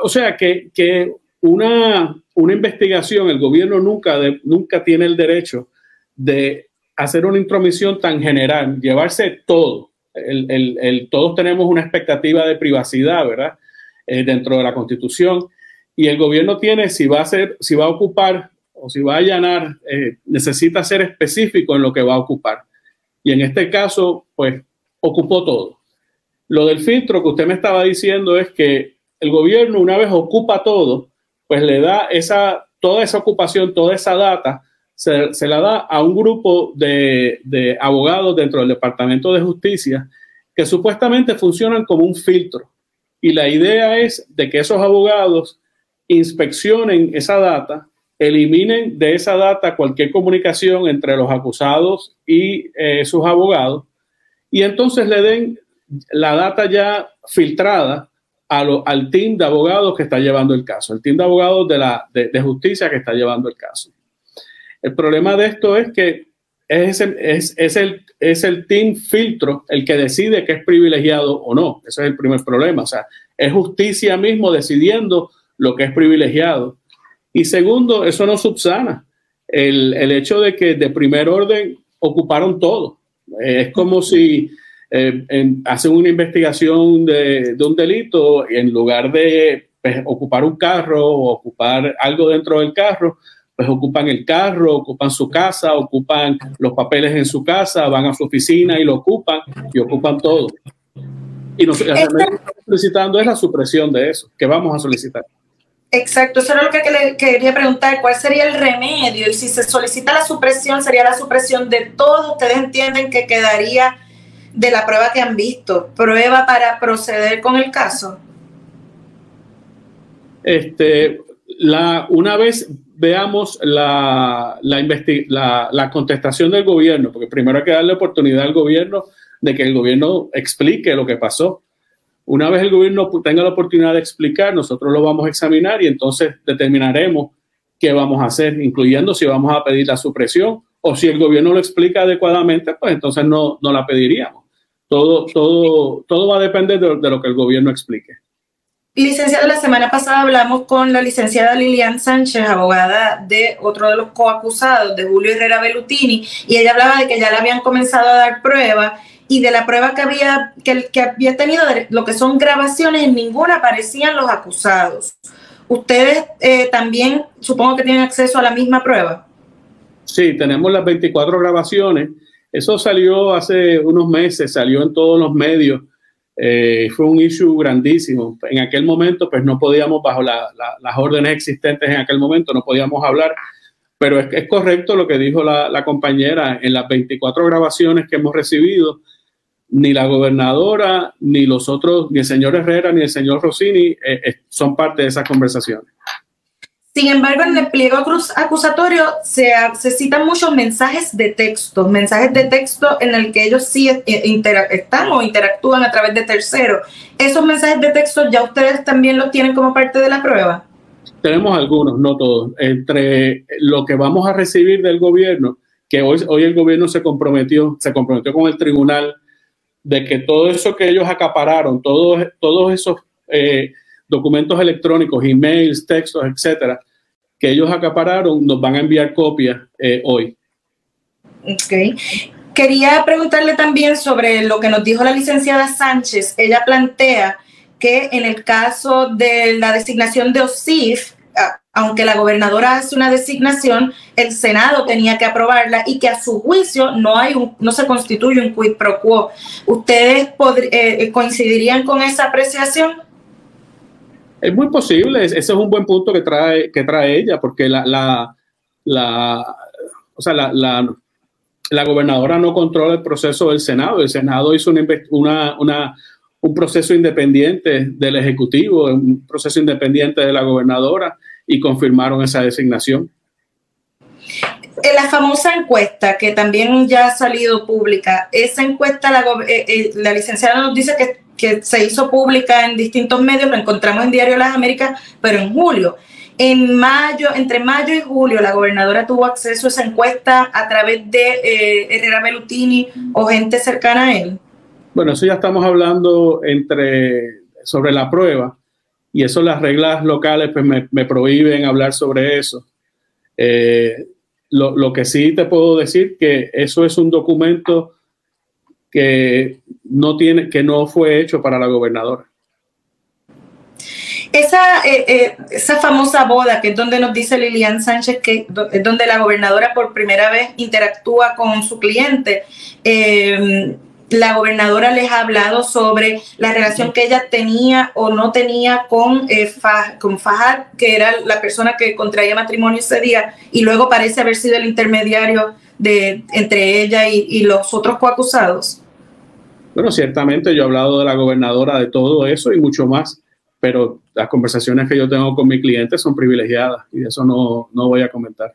O sea que, una, una, investigación, el gobierno nunca, nunca tiene el derecho de hacer una intromisión tan general, llevarse todo. Todos tenemos una expectativa de privacidad, ¿verdad? Eh, dentro de la Constitución. Y el gobierno tiene, si va a ser, si va a ocupar o si va a allanar, eh, necesita ser específico en lo que va a ocupar. Y en este caso, pues, ocupó todo. Lo del filtro que usted me estaba diciendo es que el gobierno, una vez ocupa todo, pues le da esa, toda esa ocupación, toda esa data, se, se la da a un grupo de, de abogados dentro del Departamento de Justicia que supuestamente funcionan como un filtro. Y la idea es de que esos abogados inspeccionen esa data eliminen de esa data cualquier comunicación entre los acusados y eh, sus abogados y entonces le den la data ya filtrada al team de abogados que está llevando el caso, el team de abogados de, la, de, justicia que está llevando el caso. El problema de esto es que es, es, es, el, es el team filtro el que decide que es privilegiado o no. Ese es el primer problema. O sea, es justicia mismo decidiendo lo que es privilegiado. Y segundo, eso no subsana el, el hecho de que de primer orden ocuparon todo. Es como si eh, hacen una investigación de, de, un delito y en lugar de pues, ocupar un carro o ocupar algo dentro del carro, pues ocupan el carro, ocupan su casa, ocupan los papeles en su casa, van a su oficina y lo ocupan y ocupan todo. Y nosotros estamos solicitando es la supresión de eso, que vamos a solicitar. Exacto, eso era lo que le quería preguntar, ¿cuál sería el remedio? Y si se solicita la supresión, ¿sería la supresión de todo? ¿Ustedes entienden que quedaría de la prueba que han visto, prueba para proceder con el caso? Este, la, una vez veamos la, la, la contestación del gobierno, porque primero hay que darle oportunidad al gobierno de que el gobierno explique lo que pasó una vez el gobierno tenga la oportunidad de explicar, nosotros lo vamos a examinar y entonces determinaremos qué vamos a hacer, incluyendo si vamos a pedir la supresión o si el gobierno lo explica adecuadamente, pues entonces no, no la pediríamos. Todo, todo, todo va a depender de, lo que el gobierno explique. Licenciada, la semana pasada hablamos con la licenciada Lilian Sánchez, abogada de otro de los coacusados, de Julio Herrera Belutini, y ella hablaba de que ya le habían comenzado a dar pruebas y de la prueba que había, que, que había tenido, de lo que son grabaciones, en ninguna aparecían los acusados. ¿Ustedes eh, también supongo que tienen acceso a la misma prueba? Sí, tenemos las 24 grabaciones. Eso salió hace unos meses, salió en todos los medios. Eh, fue un issue grandísimo. En aquel momento, pues no podíamos, bajo las órdenes existentes en aquel momento, no podíamos hablar, pero es, es correcto lo que dijo la, la, compañera. En las 24 grabaciones que hemos recibido, ni la gobernadora, ni los otros, ni el señor Herrera, ni el señor Rossini eh, eh, son parte de esas conversaciones. Sin embargo, en el pliego acusatorio se, se, citan muchos mensajes de texto, mensajes de texto en el que ellos sí eh, están o interactúan a través de terceros. ¿Esos mensajes de texto ya ustedes también los tienen como parte de la prueba? Tenemos algunos, no todos. Entre lo que vamos a recibir del gobierno, que hoy, hoy el gobierno se comprometió, se comprometió con el tribunal de que todo eso que ellos acapararon, todos, todos esos eh, documentos electrónicos, emails, textos, etcétera, que ellos acapararon, nos van a enviar copias eh, hoy. Ok. Quería preguntarle también sobre lo que nos dijo la licenciada Sánchez. Ella plantea que en el caso de la designación de OSIF, aunque la gobernadora hace una designación, el Senado tenía que aprobarla y que a su juicio no hay un, no se constituye un quid pro quo. ¿Ustedes eh, coincidirían con esa apreciación? Es muy posible, ese es un buen punto que trae, que trae ella, porque la, la, la o sea, la, la, la, gobernadora no controla el proceso del Senado. El Senado hizo una, una, una, un proceso independiente del Ejecutivo, un proceso independiente de la gobernadora y confirmaron esa designación. En la famosa encuesta que también ya ha salido pública, esa encuesta la, eh, eh, la licenciada nos dice que, que, se hizo pública en distintos medios, lo encontramos en Diario Las Américas, pero en julio. En mayo, entre mayo y julio, la gobernadora tuvo acceso a esa encuesta a través de eh, Herrera Belutini o gente cercana a él. Bueno, eso ya estamos hablando entre sobre la prueba y eso las reglas locales pues me, me prohíben hablar sobre eso. Eh, lo, lo, que sí te puedo decir que eso es un documento que no tiene, que no fue hecho para la gobernadora. Esa, eh, eh, esa famosa boda, que es donde nos dice Lilian Sánchez que es donde la gobernadora por primera vez interactúa con su cliente, eh, la gobernadora les ha hablado sobre la relación que ella tenía o no tenía con, eh, que era la persona que contraía matrimonio ese día, y luego parece haber sido el intermediario de, entre ella y, y los otros coacusados. Bueno, ciertamente yo he hablado de la gobernadora de todo eso y mucho más pero las conversaciones que yo tengo con mi cliente son privilegiadas y de eso no, no voy a comentar.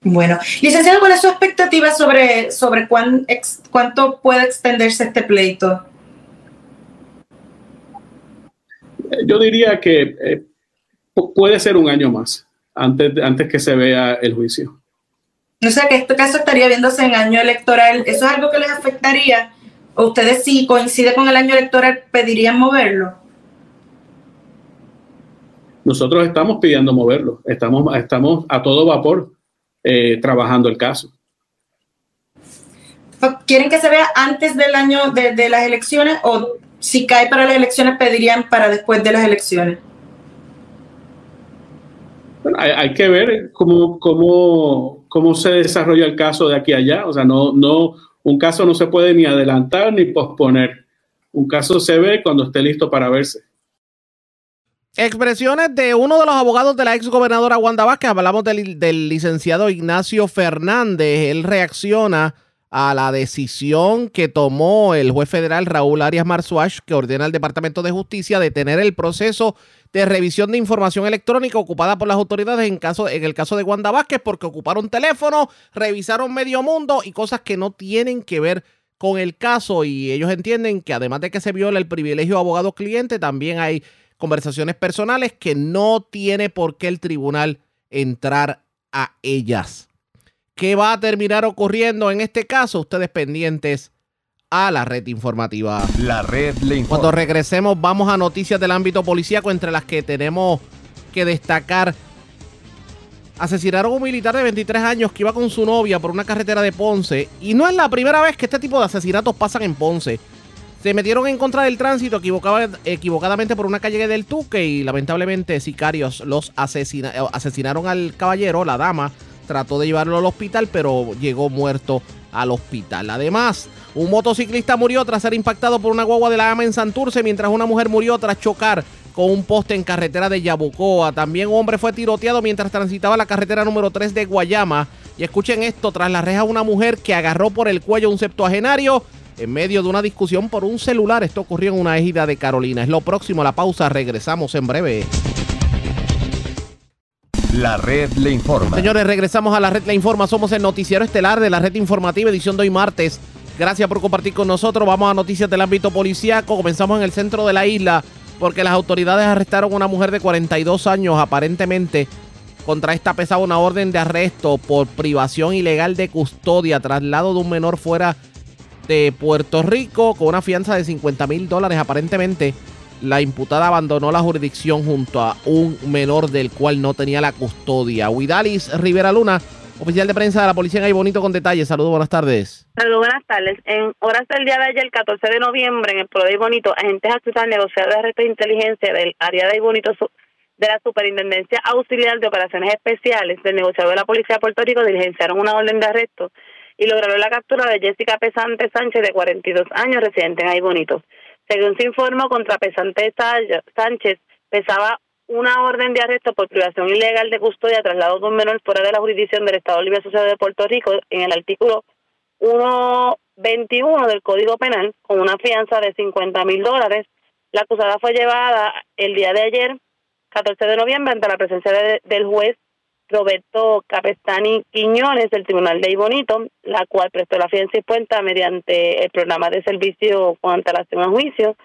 Bueno, licenciado, ¿cuál es su expectativa sobre, sobre cuán ex, cuánto puede extenderse este pleito? Yo diría que eh, puede ser un año más antes, antes que se vea el juicio. O sea que este caso estaría viéndose en año electoral. ¿Eso es algo que les afectaría? ¿O ustedes si coincide con el año electoral pedirían moverlo? nosotros estamos pidiendo moverlo, estamos, estamos a todo vapor eh, trabajando el caso. ¿Quieren que se vea antes del año de, las elecciones o si cae para las elecciones pedirían para después de las elecciones? Bueno, hay, que ver cómo, cómo, cómo se desarrolla el caso de aquí a allá. O sea, no, no, un caso no se puede ni adelantar ni posponer. Un caso se ve cuando esté listo para verse. Expresiones de uno de los abogados de la ex gobernadora Wanda Vázquez. Hablamos del, del, licenciado Ignacio Fernández. Él reacciona a la decisión que tomó el juez federal Raúl Arias Marzuach, que ordena al Departamento de Justicia detener el proceso de revisión de información electrónica ocupada por las autoridades en, caso, en el caso de Wanda Vázquez, porque ocuparon teléfono, revisaron medio mundo y cosas que no tienen que ver con el caso. Y ellos entienden que además de que se viola el privilegio abogado-cliente, también hay conversaciones personales que no tiene por qué el tribunal entrar a ellas. ¿Qué va a terminar ocurriendo en este caso? Ustedes pendientes a la red informativa. La red le informa. Cuando regresemos vamos a noticias del ámbito policíaco entre las que tenemos que destacar. Asesinaron a un militar de 23 años que iba con su novia por una carretera de Ponce y no es la primera vez que este tipo de asesinatos pasan en Ponce se metieron en contra del tránsito equivocadamente por una calle del Tuque y lamentablemente sicarios los asesinaron al caballero, la dama trató de llevarlo al hospital pero llegó muerto al hospital. Además, un motociclista murió tras ser impactado por una guagua de la ama en Santurce mientras una mujer murió tras chocar con un poste en carretera de Yabucoa. También un hombre fue tiroteado mientras transitaba la carretera número 3 de Guayama. Y escuchen esto, tras la reja una mujer que agarró por el cuello un septuagenario en medio de una discusión por un celular. Esto ocurrió en una ejida de Carolina. Es lo próximo a la pausa. Regresamos en breve. La red le informa. Señores, regresamos a la red le informa. Somos el noticiero estelar de la red informativa, edición de hoy martes. Gracias por compartir con nosotros. Vamos a noticias del ámbito policíaco. Comenzamos en el centro de la isla porque las autoridades arrestaron a una mujer de 42 años aparentemente contra esta pesaba una orden de arresto por privación ilegal de custodia, traslado de un menor fuera de Puerto Rico con una fianza de 50 mil dólares. Aparentemente, la imputada abandonó la jurisdicción junto a un menor del cual no tenía la custodia. Huidalis Rivera Luna, oficial de prensa de la policía en Ay Bonito con detalles. Saludos, buenas tardes. Saludos, buenas tardes. En horas del día de ayer, el 14 de noviembre, en el pueblo de Bonito, agentes acusados negociadores de arresto de inteligencia del área de Ay Bonito de la Superintendencia Auxiliar de Operaciones Especiales del negociador de la Policía de Puerto Rico diligenciaron una orden de arresto y lograron la captura de Jessica Pesante Sánchez, de 42 años, residente en Ay Bonito. Según se informó, contra Pesante Sánchez pesaba una orden de arresto por privación ilegal de custodia traslado de un menor fuera de la jurisdicción del Estado Libre Asociado de Puerto Rico en el artículo 121 del Código Penal con una fianza de 50 mil dólares. La acusada fue llevada el día de ayer, 14 de noviembre, ante la presencia del juez Roberto Capestani Quiñones del Tribunal de Ibonito, la cual prestó la fianza y cuenta mediante el programa de servicio con antelación a juicio.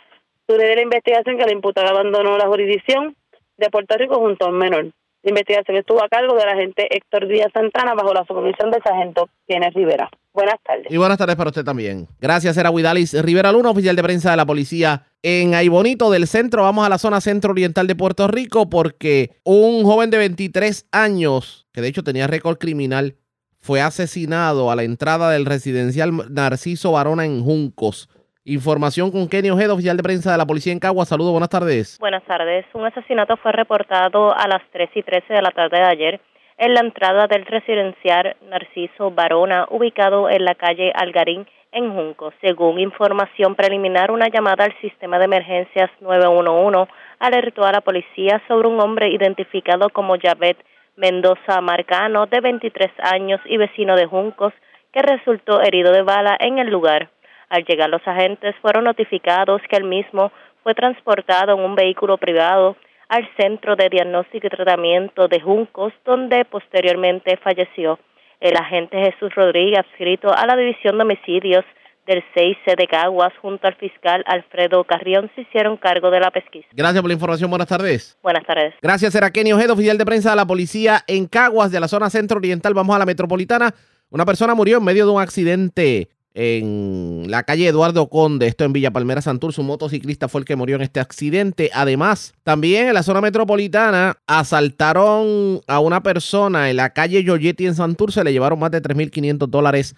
De la investigación que la imputada abandonó la jurisdicción de Puerto Rico junto a menor. La investigación estuvo a cargo del agente Héctor Díaz Santana bajo la supervisión del sargento Kenneth Rivera. Buenas tardes. Y buenas tardes para usted también. Gracias, era Huidalis Rivera Luna, oficial de prensa de la policía en Aibonito del centro. Vamos a la zona centro-oriental de Puerto Rico porque un joven de 23 años, que de hecho tenía récord criminal, fue asesinado a la entrada del residencial Narciso Varona en Juncos. Información con Kenny Ojeda, oficial de prensa de la policía en Cagua. Saludos, buenas tardes. Buenas tardes. Un asesinato fue reportado a las 3 y 13 de la tarde de ayer en la entrada del residencial Narciso Varona, ubicado en la calle Algarín, en Junco. Según información preliminar, una llamada al sistema de emergencias 911 alertó a la policía sobre un hombre identificado como Javet Mendoza Marcano, de 23 años y vecino de Juncos, que resultó herido de bala en el lugar. Al llegar los agentes fueron notificados que el mismo fue transportado en un vehículo privado al Centro de Diagnóstico y Tratamiento de Juncos, donde posteriormente falleció. El agente Jesús Rodríguez, adscrito a la División de Homicidios del 6C de Caguas, junto al fiscal Alfredo Carrión, se hicieron cargo de la pesquisa. Gracias por la información. Buenas tardes. Buenas tardes. Gracias, era Kenny Ojeda, oficial de prensa de la policía en Caguas, de la zona centro-oriental. Vamos a la metropolitana. Una persona murió en medio de un accidente en la calle Eduardo Conde, esto en Villa Palmera Santur. Su motociclista fue el que murió en este accidente. Además, también en la zona metropolitana asaltaron a una persona en la calle Yoyetti en Santur. Se le llevaron más de 3.500 dólares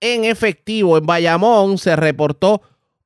en efectivo. En Bayamón se reportó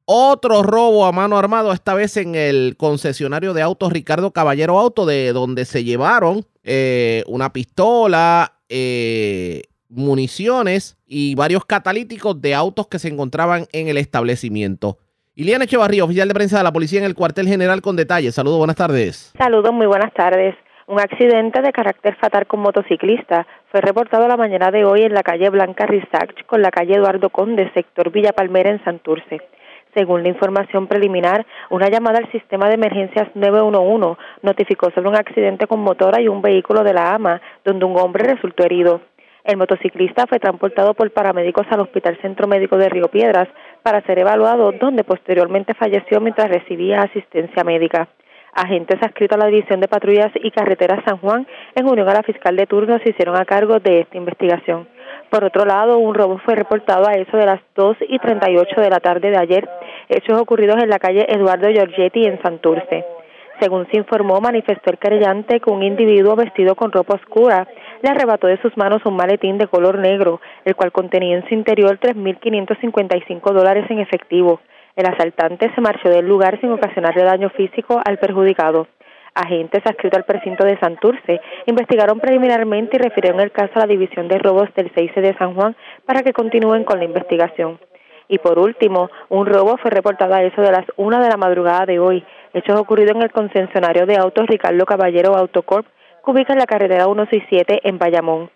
otro robo a mano armado, esta vez en el concesionario de autos Ricardo Caballero Auto, de donde se llevaron eh, una pistola, eh, municiones y varios catalíticos de autos que se encontraban en el establecimiento. Iliana Echevarría, oficial de prensa de la policía en el cuartel general con detalles. Saludos, buenas tardes. Saludos, muy buenas tardes. Un accidente de carácter fatal con motociclista fue reportado la mañana de hoy en la calle Blanca Rizach con la calle Eduardo Conde, sector Villa Palmera en Santurce. Según la información preliminar, una llamada al sistema de emergencias 911 notificó sobre un accidente con motora y un vehículo de la AMA, donde un hombre resultó herido. El motociclista fue transportado por paramédicos al Hospital Centro Médico de Río Piedras para ser evaluado, donde posteriormente falleció mientras recibía asistencia médica. Agentes adscritos a la División de Patrullas y Carreteras San Juan, en unión a la fiscal de turno, se hicieron a cargo de esta investigación. Por otro lado, un robo fue reportado a eso de las 2 y 38 de la tarde de ayer, hechos ocurridos en la calle Eduardo Giorgetti en Santurce. Según se informó, manifestó el querellante que un individuo vestido con ropa oscura le arrebató de sus manos un maletín de color negro, el cual contenía en su interior 3.555 dólares en efectivo. El asaltante se marchó del lugar sin ocasionarle daño físico al perjudicado. Agentes adscritos al precinto de Santurce investigaron preliminarmente y refirieron el caso a la División de Robos del 6 de San Juan para que continúen con la investigación. Y por último, un robo fue reportado a eso de las 1 de la madrugada de hoy hechos ocurridos en el concesionario de autos Ricardo Caballero Autocorp, que ubica en la carretera 167 en Bayamón.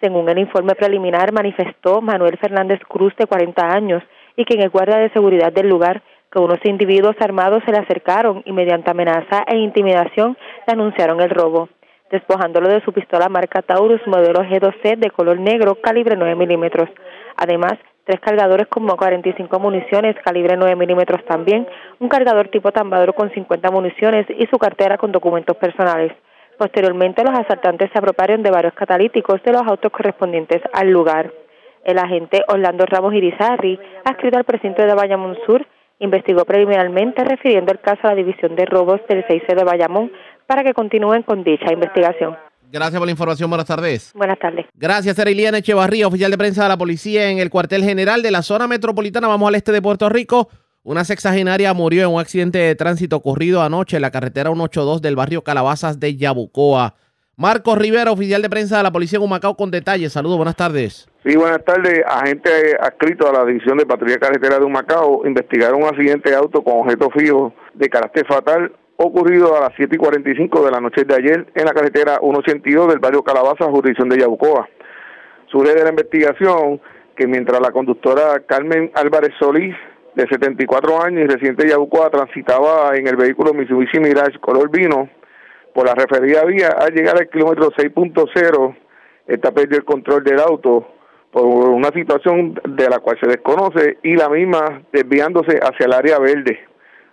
Según el informe preliminar, manifestó Manuel Fernández Cruz, de 40 años, y quien es guardia de seguridad del lugar, que unos individuos armados se le acercaron y mediante amenaza e intimidación le anunciaron el robo, despojándolo de su pistola marca Taurus modelo G2C de color negro calibre 9 milímetros. Además, tres cargadores con 45 municiones calibre 9 milímetros también, un cargador tipo tambador con 50 municiones y su cartera con documentos personales. Posteriormente, los asaltantes se apropiaron de varios catalíticos de los autos correspondientes al lugar. El agente Orlando Ramos Irizarri, adscrito al presidente de Bayamón Sur, investigó preliminarmente refiriendo el caso a la División de Robos del 6 de Bayamón para que continúen con dicha investigación. Gracias por la información. Buenas tardes. Buenas tardes. Gracias, Eriliana Echevarría, oficial de prensa de la policía en el cuartel general de la zona metropolitana. Vamos al este de Puerto Rico. Una sexagenaria murió en un accidente de tránsito ocurrido anoche en la carretera 182 del barrio Calabazas de Yabucoa. Marcos Rivera, oficial de prensa de la policía en Humacao, con detalles. Saludos, buenas tardes. Sí, buenas tardes. Agente adscrito a la División de Patrulla Carretera de Humacao investigaron un accidente de auto con objeto fijo de carácter fatal ocurrido a las 7 y 45 de la noche de ayer en la carretera 182 del barrio Calabaza, jurisdicción de Yabucoa. Surge de la investigación que mientras la conductora Carmen Álvarez Solís, de 74 años y residente de Yabucoa, transitaba en el vehículo Mitsubishi Mirage color vino, por la referida vía al llegar al kilómetro 6.0 está perdido el control del auto por una situación de la cual se desconoce y la misma desviándose hacia el área verde,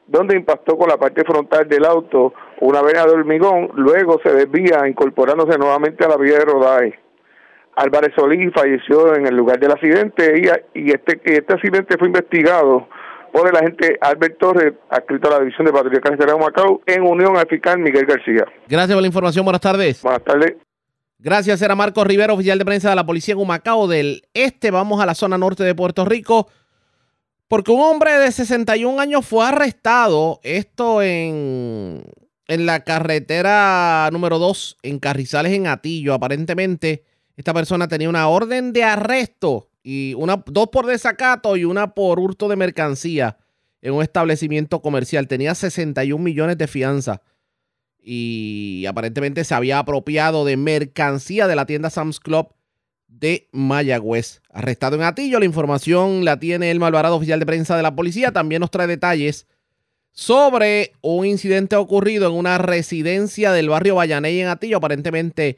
donde impactó con la parte frontal del auto una vena de hormigón, luego se desvía incorporándose nuevamente a la vía de rodaje. Álvarez Solís falleció en el lugar del accidente y, y este, este accidente fue investigado por el agente Albert Torres, adscrito a la División de Patrulla Carretera de Macao, en unión al fiscal Miguel García. Gracias por la información. Buenas tardes. Buenas tardes. Gracias, era Marco Rivera, oficial de prensa de la policía en Humacao del Este. Vamos a la zona norte de Puerto Rico. Porque un hombre de 61 años fue arrestado, esto en, en la carretera número 2, en Carrizales, en Atillo. Aparentemente, esta persona tenía una orden de arresto y una, dos por desacato y una por hurto de mercancía en un establecimiento comercial. Tenía 61 millones de fianza y aparentemente se había apropiado de mercancía de la tienda Sam's Club de Mayagüez. Arrestado en Atillo, la información la tiene el Malvarado, oficial de prensa de la policía. También nos trae detalles sobre un incidente ocurrido en una residencia del barrio Vallaney en Atillo. Aparentemente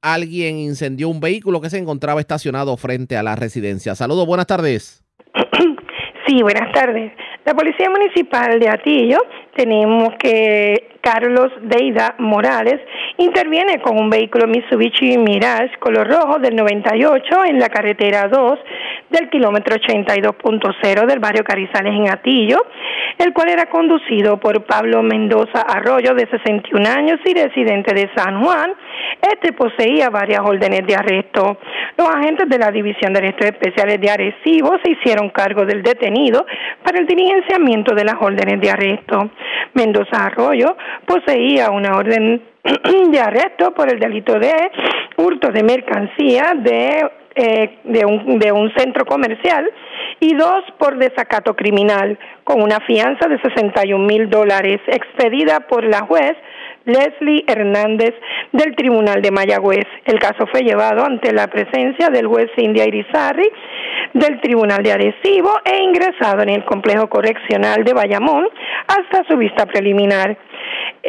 alguien incendió un vehículo que se encontraba estacionado frente a la residencia. Saludos, buenas tardes. Sí, buenas tardes. La Policía Municipal de Atillo, tenemos que Carlos Deida Morales interviene con un vehículo Mitsubishi Mirage color rojo del 98 en la carretera 2 del kilómetro 82.0 del barrio Carizales en Atillo, el cual era conducido por Pablo Mendoza Arroyo, de 61 años y residente de San Juan. Este poseía varias órdenes de arresto. Los agentes de la División de Arrestos Especiales de Arecibo se hicieron cargo del detenido para el diligenciamiento de las órdenes de arresto. Mendoza Arroyo poseía una orden de arresto por el delito de hurto de mercancía de, eh, de, un, de un centro comercial y dos por desacato criminal, con una fianza de 61 mil dólares expedida por la juez Leslie Hernández del Tribunal de Mayagüez. El caso fue llevado ante la presencia del juez India Irizarri del Tribunal de Arecibo e ingresado en el complejo correccional de Bayamón hasta su vista preliminar.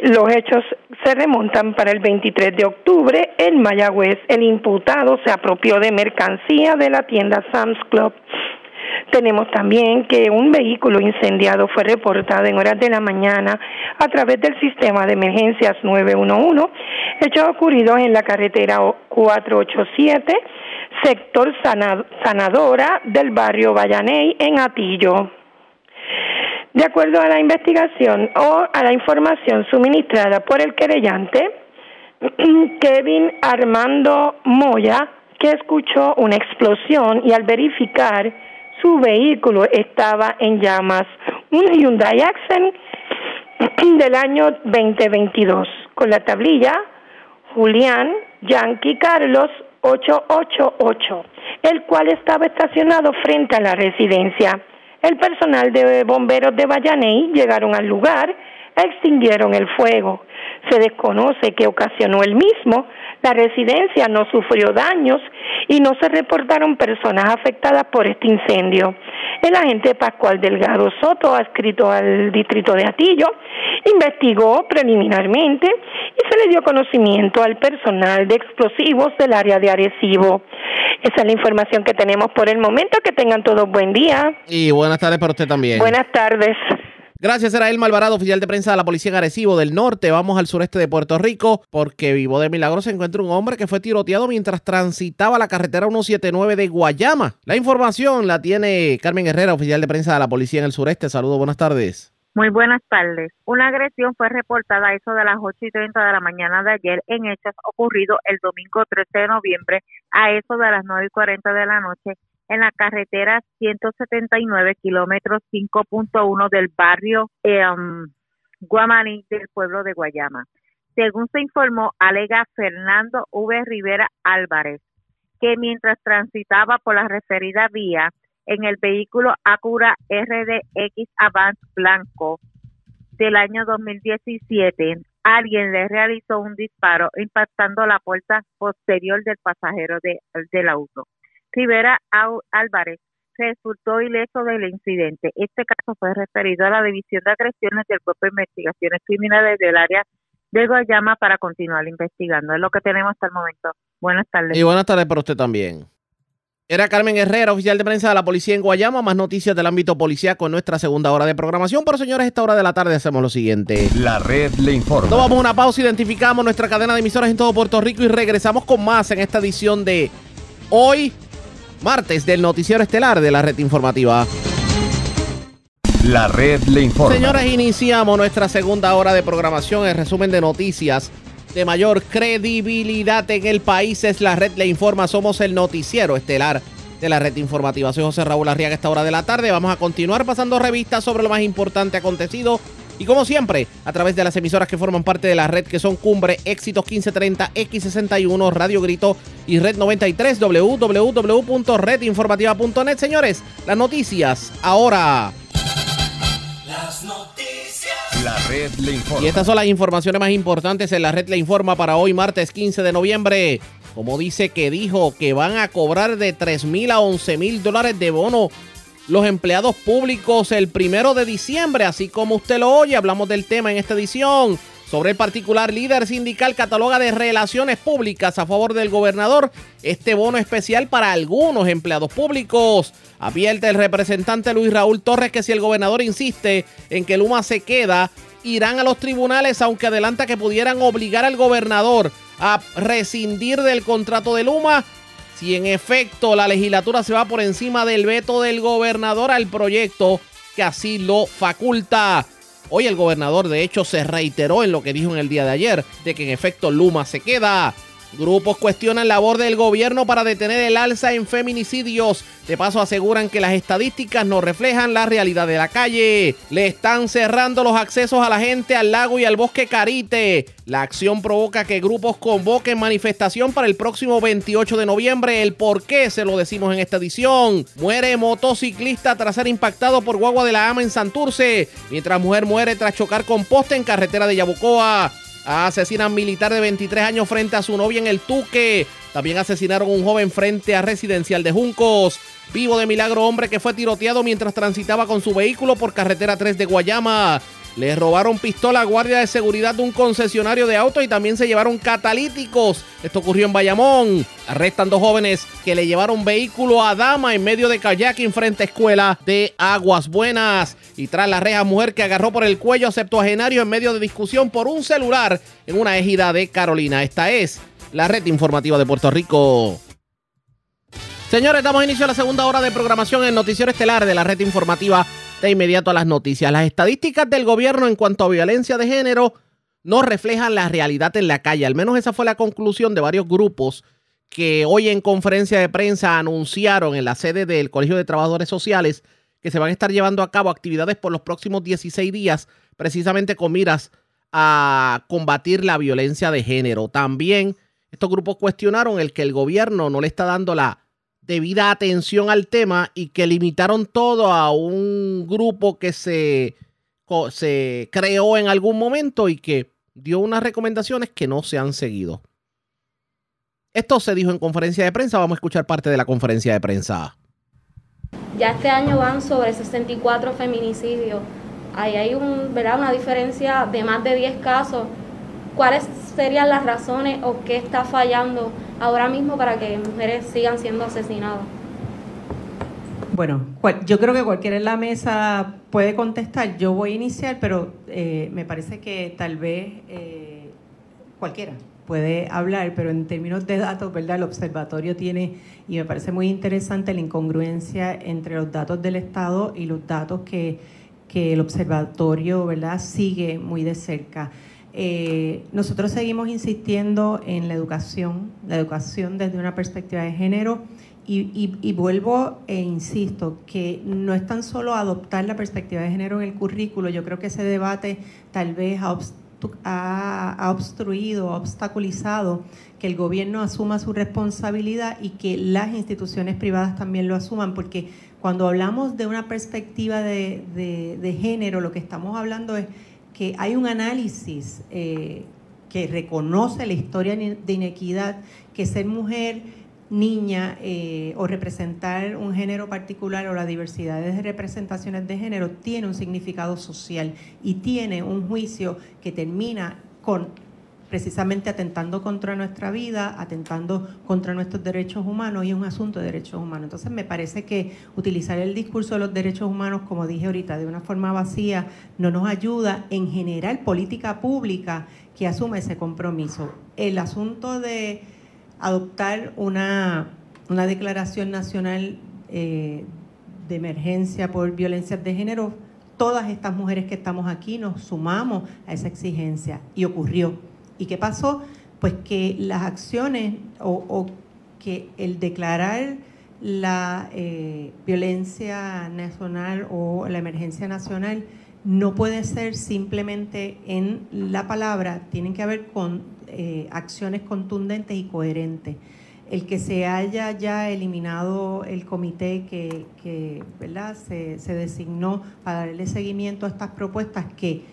Los hechos se remontan para el 23 de octubre en Mayagüez. El imputado se apropió de mercancía de la tienda Sam's Club tenemos también que un vehículo incendiado fue reportado en horas de la mañana a través del sistema de emergencias 911, hechos ocurridos en la carretera 487, sector Sanadora del barrio Vallaney en Atillo. De acuerdo a la investigación o a la información suministrada por el querellante, Kevin Armando Moya, que escuchó una explosión y al verificar su vehículo estaba en llamas. Un Hyundai Accent del año 2022 con la tablilla Julián Yankee Carlos 888, el cual estaba estacionado frente a la residencia. El personal de bomberos de Vallaney llegaron al lugar, extinguieron el fuego. Se desconoce qué ocasionó el mismo, la residencia no sufrió daños y no se reportaron personas afectadas por este incendio. El agente Pascual Delgado Soto, adscrito al distrito de Atillo, investigó preliminarmente y se le dio conocimiento al personal de explosivos del área de Arecibo. Esa es la información que tenemos por el momento. Que tengan todos buen día. Y buenas tardes para usted también. Buenas tardes. Gracias, era el Malvarado, oficial de prensa de la Policía en Arecibo del Norte. Vamos al sureste de Puerto Rico porque vivo de milagro se encuentra un hombre que fue tiroteado mientras transitaba la carretera 179 de Guayama. La información la tiene Carmen Herrera, oficial de prensa de la Policía en el sureste. Saludos, buenas tardes. Muy buenas tardes. Una agresión fue reportada a eso de las 8 y 30 de la mañana de ayer en hechos ocurridos el domingo 13 de noviembre a eso de las 9 y 40 de la noche en la carretera 179 kilómetros 5.1 del barrio eh, Guamaní del pueblo de Guayama. Según se informó, alega Fernando V. Rivera Álvarez que mientras transitaba por la referida vía en el vehículo Acura RDX Avance Blanco del año 2017, alguien le realizó un disparo impactando la puerta posterior del pasajero del auto. Rivera Álvarez resultó ileso del incidente. Este caso fue referido a la División de Agresiones del Cuerpo de Investigaciones Criminales del Área de Guayama para continuar investigando. Es lo que tenemos hasta el momento. Buenas tardes. Y buenas tardes para usted también. Era Carmen Herrera, oficial de prensa de la policía en Guayama. Más noticias del ámbito policía con nuestra segunda hora de programación. Pero señores, a esta hora de la tarde hacemos lo siguiente. La red le informa. Tomamos una pausa, identificamos nuestra cadena de emisoras en todo Puerto Rico y regresamos con más en esta edición de hoy, martes, del noticiero estelar de la red informativa. La red le informa. Señores, iniciamos nuestra segunda hora de programación. El resumen de noticias de mayor credibilidad en el país es la red Le Informa. Somos el noticiero estelar de la red informativa. Soy José Raúl Arriaga a esta hora de la tarde. Vamos a continuar pasando revistas sobre lo más importante acontecido. Y como siempre, a través de las emisoras que forman parte de la red, que son Cumbre, Éxitos 1530, X61, Radio Grito y Red 93, www.redinformativa.net. Señores, las noticias ahora. Las noticias. La red le informa. Y estas son las informaciones más importantes en la red Le Informa para hoy, martes 15 de noviembre. Como dice que dijo que van a cobrar de 3 mil a 11 mil dólares de bono los empleados públicos el primero de diciembre. Así como usted lo oye, hablamos del tema en esta edición. Sobre el particular líder sindical cataloga de relaciones públicas a favor del gobernador este bono especial para algunos empleados públicos. Advierte el representante Luis Raúl Torres que si el gobernador insiste en que Luma se queda, irán a los tribunales, aunque adelanta que pudieran obligar al gobernador a rescindir del contrato de Luma. Si en efecto la legislatura se va por encima del veto del gobernador al proyecto que así lo faculta. Hoy el gobernador de hecho se reiteró en lo que dijo en el día de ayer, de que en efecto Luma se queda. Grupos cuestionan la labor del gobierno para detener el alza en feminicidios. De paso aseguran que las estadísticas no reflejan la realidad de la calle. Le están cerrando los accesos a la gente al lago y al bosque Carite. La acción provoca que grupos convoquen manifestación para el próximo 28 de noviembre. El por qué se lo decimos en esta edición. Muere motociclista tras ser impactado por guagua de la ama en Santurce. Mientras mujer muere tras chocar con poste en carretera de Yabucoa. Asesinan militar de 23 años frente a su novia en el Tuque. También asesinaron a un joven frente a residencial de Juncos. Vivo de milagro hombre que fue tiroteado mientras transitaba con su vehículo por carretera 3 de Guayama. Le robaron pistola a guardia de seguridad de un concesionario de autos y también se llevaron catalíticos. Esto ocurrió en Bayamón. Arrestan dos jóvenes que le llevaron vehículo a dama en medio de kayaking frente a escuela de Aguas Buenas. Y tras la reja mujer que agarró por el cuello a septuagenario en medio de discusión por un celular en una ejida de Carolina. Esta es la red informativa de Puerto Rico. Señores, damos inicio a la segunda hora de programación en Noticiero Estelar de la red informativa de inmediato a las noticias. Las estadísticas del gobierno en cuanto a violencia de género no reflejan la realidad en la calle. Al menos esa fue la conclusión de varios grupos que hoy en conferencia de prensa anunciaron en la sede del Colegio de Trabajadores Sociales que se van a estar llevando a cabo actividades por los próximos 16 días, precisamente con miras a combatir la violencia de género. También estos grupos cuestionaron el que el gobierno no le está dando la debida atención al tema y que limitaron todo a un grupo que se, se creó en algún momento y que dio unas recomendaciones que no se han seguido. Esto se dijo en conferencia de prensa. Vamos a escuchar parte de la conferencia de prensa. Ya este año van sobre 64 feminicidios. Ahí hay un, ¿verdad? una diferencia de más de 10 casos. ¿Cuáles serían las razones o qué está fallando ahora mismo para que mujeres sigan siendo asesinadas? Bueno, yo creo que cualquiera en la mesa puede contestar. Yo voy a iniciar, pero eh, me parece que tal vez eh, cualquiera puede hablar, pero en términos de datos, ¿verdad? El observatorio tiene, y me parece muy interesante, la incongruencia entre los datos del Estado y los datos que, que el observatorio, ¿verdad? Sigue muy de cerca. Eh, nosotros seguimos insistiendo en la educación, la educación desde una perspectiva de género y, vuelvo e insisto que no es tan solo adoptar la perspectiva de género en el currículo, yo creo que ese debate tal vez ha, obstruido, ha obstaculizado que el gobierno asuma su responsabilidad y que las instituciones privadas también lo asuman, porque cuando hablamos de una perspectiva de género, lo que estamos hablando es que hay un análisis eh, que reconoce la historia de inequidad, que ser mujer, niña eh, o representar un género particular o la diversidad de representaciones de género tiene un significado social y tiene un juicio que termina con precisamente atentando contra nuestra vida, atentando contra nuestros derechos humanos y es un asunto de derechos humanos. Entonces me parece que utilizar el discurso de los derechos humanos, como dije ahorita, de una forma vacía, no nos ayuda en general política pública que asuma ese compromiso. El asunto de adoptar una, una declaración nacional eh, de emergencia por violencias de género, todas estas mujeres que estamos aquí nos sumamos a esa exigencia y ocurrió ¿Y qué pasó? Pues que las acciones o, que el declarar la eh, violencia nacional o la emergencia nacional no puede ser simplemente en la palabra, tienen que haber con eh, acciones contundentes y coherentes. El que se haya ya eliminado el comité que, ¿verdad? Se, se designó para darle seguimiento a estas propuestas que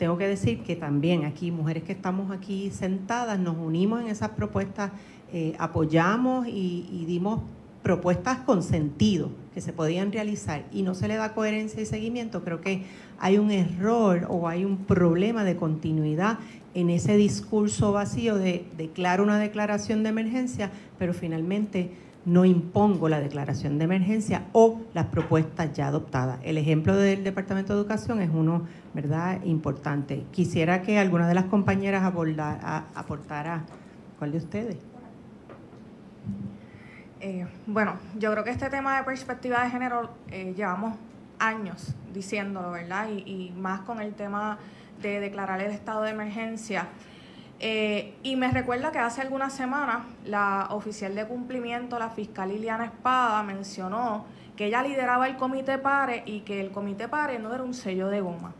tengo que decir que también aquí, mujeres que estamos aquí sentadas, nos unimos en esas propuestas, eh, apoyamos y, dimos propuestas con sentido que se podían realizar y no se le da coherencia y seguimiento, creo que hay un error o hay un problema de continuidad en ese discurso vacío de declarar una declaración de emergencia, pero finalmente no impongo la declaración de emergencia o las propuestas ya adoptadas. El ejemplo del Departamento de Educación es uno, ¿verdad?, importante. Quisiera que alguna de las compañeras aportara, ¿cuál de ustedes? Eh, bueno, yo creo que este tema de perspectiva de género eh, llevamos años diciéndolo, ¿verdad? y más con el tema de declarar el estado de emergencia. Eh, y me recuerda que hace algunas semanas la oficial de cumplimiento, la fiscal Liliana Espada, mencionó que ella lideraba el comité PARE y que el comité PARE no era un sello de goma.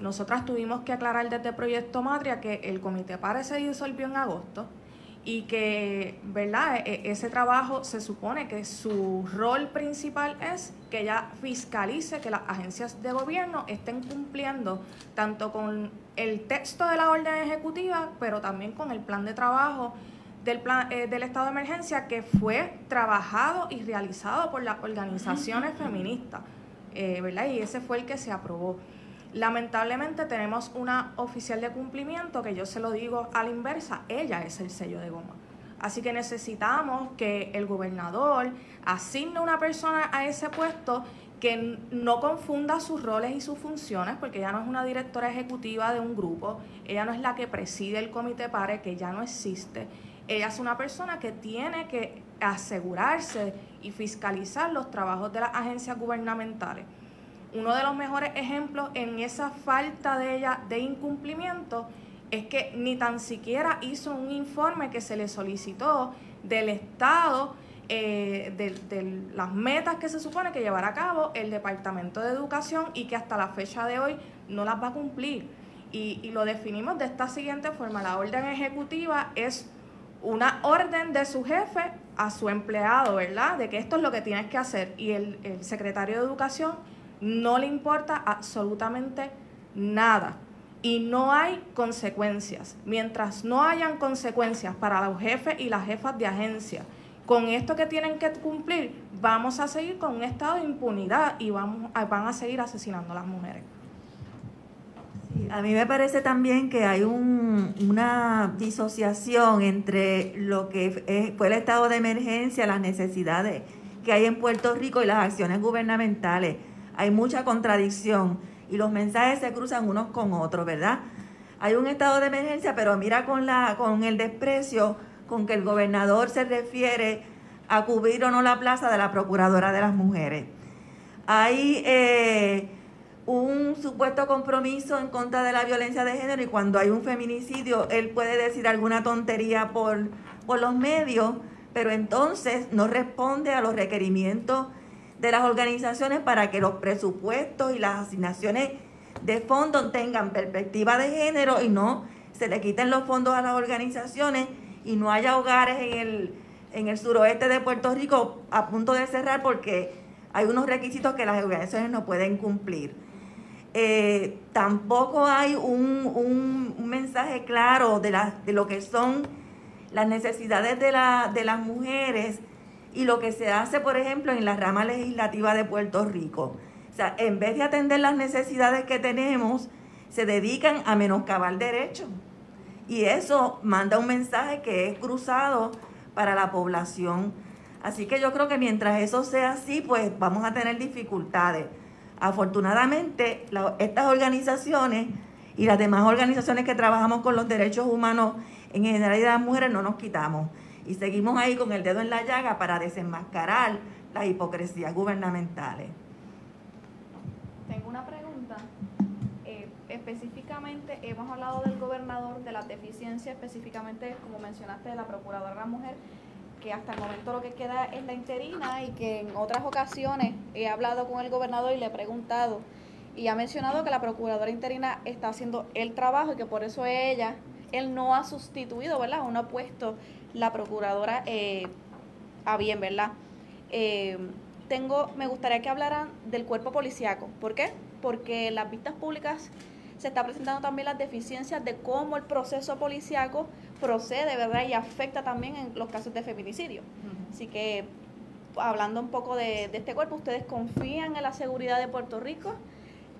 Nosotras tuvimos que aclarar desde Proyecto Matria que el comité PARE se disolvió en agosto y que, ¿verdad? E, e, ese trabajo se supone que su rol principal es que ella fiscalice que las agencias de gobierno estén cumpliendo tanto con el texto de la orden ejecutiva, pero también con el plan de trabajo del, plan, eh, del estado de emergencia que fue trabajado y realizado por las organizaciones feministas, eh, ¿verdad? Y ese fue el que se aprobó. Lamentablemente tenemos una oficial de cumplimiento que yo se lo digo a la inversa, ella es el sello de goma. Así que necesitamos que el gobernador asigne una persona a ese puesto que no confunda sus roles y sus funciones, porque ella no es una directora ejecutiva de un grupo, ella no es la que preside el comité PARE, que ya no existe. Ella es una persona que tiene que asegurarse y fiscalizar los trabajos de las agencias gubernamentales uno de los mejores ejemplos en esa falta de ella de incumplimiento es que ni tan siquiera hizo un informe que se le solicitó del Estado eh, de, las metas que se supone que llevará a cabo el Departamento de Educación y que hasta la fecha de hoy no las va a cumplir. Y, lo definimos de esta siguiente forma. La orden ejecutiva es una orden de su jefe a su empleado, ¿verdad? De que esto es lo que tienes que hacer. Y el, el secretario de Educación no le importa absolutamente nada y no hay consecuencias. Mientras no hayan consecuencias para los jefes y las jefas de agencia, con esto que tienen que cumplir, vamos a seguir con un estado de impunidad y vamos van a seguir asesinando a las mujeres. a mí me parece también que hay una disociación entre lo que fue el estado de emergencia, las necesidades que hay en Puerto Rico y las acciones gubernamentales hay mucha contradicción y los mensajes se cruzan unos con otros, ¿verdad? Hay un estado de emergencia, pero mira con, la, con el desprecio con que el gobernador se refiere a cubrir o no la plaza de la Procuradora de las Mujeres. Hay eh, un supuesto compromiso en contra de la violencia de género y cuando hay un feminicidio, él puede decir alguna tontería por, por los medios, pero entonces no responde a los requerimientos de las organizaciones para que los presupuestos y las asignaciones de fondos tengan perspectiva de género y no se le quiten los fondos a las organizaciones y no haya hogares en el, en el suroeste de Puerto Rico a punto de cerrar porque hay unos requisitos que las organizaciones no pueden cumplir. Eh, tampoco hay un, un, mensaje claro de, la, de lo que son las necesidades de, la, de las mujeres y lo que se hace, por ejemplo, en la rama legislativa de Puerto Rico. O sea, en vez de atender las necesidades que tenemos, se dedican a menoscabar derechos. Y eso manda un mensaje que es cruzado para la población. Así que yo creo que mientras eso sea así, pues vamos a tener dificultades. Afortunadamente, estas organizaciones y las demás organizaciones que trabajamos con los derechos humanos en general de las mujeres no nos quitamos. Y seguimos ahí con el dedo en la llaga para desenmascarar las hipocresías gubernamentales. Tengo una pregunta. Específicamente, hemos hablado del gobernador, de las deficiencias, específicamente, como mencionaste, de la procuradora de la mujer, que hasta el momento lo que queda es la interina y que en otras ocasiones he hablado con el gobernador y le he preguntado y ha mencionado que la procuradora interina está haciendo el trabajo y que por eso ella, él no ha sustituido, ¿verdad? O no ha puesto la procuradora eh, a bien, ¿verdad? Eh, tengo, me gustaría que hablaran del cuerpo policiaco. ¿Por qué? Porque las vistas públicas se está presentando también las deficiencias de cómo el proceso policiaco procede, ¿verdad? Y afecta también en los casos de feminicidio. Así que, hablando un poco de, este cuerpo, ¿ustedes confían en la seguridad de Puerto Rico?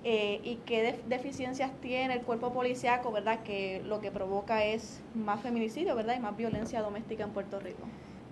Eh, y qué deficiencias tiene el cuerpo policiaco, ¿verdad? Que lo que provoca es más feminicidio, ¿verdad? Y más violencia doméstica en Puerto Rico.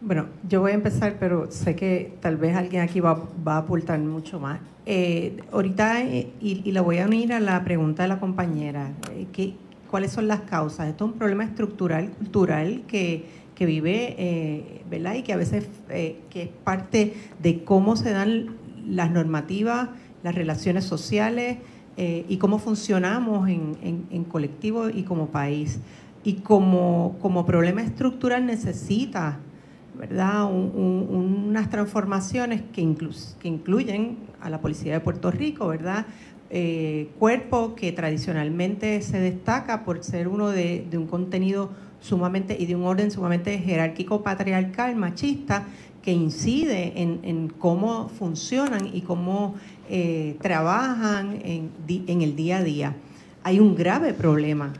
Bueno, yo voy a empezar, pero sé que tal vez alguien aquí va, va a aportar mucho más. Eh, ahorita, eh, y, y, la voy a unir a la pregunta de la compañera, eh, ¿cuáles son las causas? Esto es un problema estructural, cultural, que, que vive, eh, ¿verdad? Y que a veces que es parte de cómo se dan las normativas, las relaciones sociales y cómo funcionamos en, en, en colectivo y como país. Y como, como problema estructural necesita ¿verdad? unas transformaciones que, que incluyen a la Policía de Puerto Rico, ¿verdad? Eh, cuerpo que tradicionalmente se destaca por ser uno de, un contenido sumamente y de un orden sumamente jerárquico, patriarcal, machista, que incide en, cómo funcionan y cómo eh, trabajan en, en, el día a día. Hay un grave problema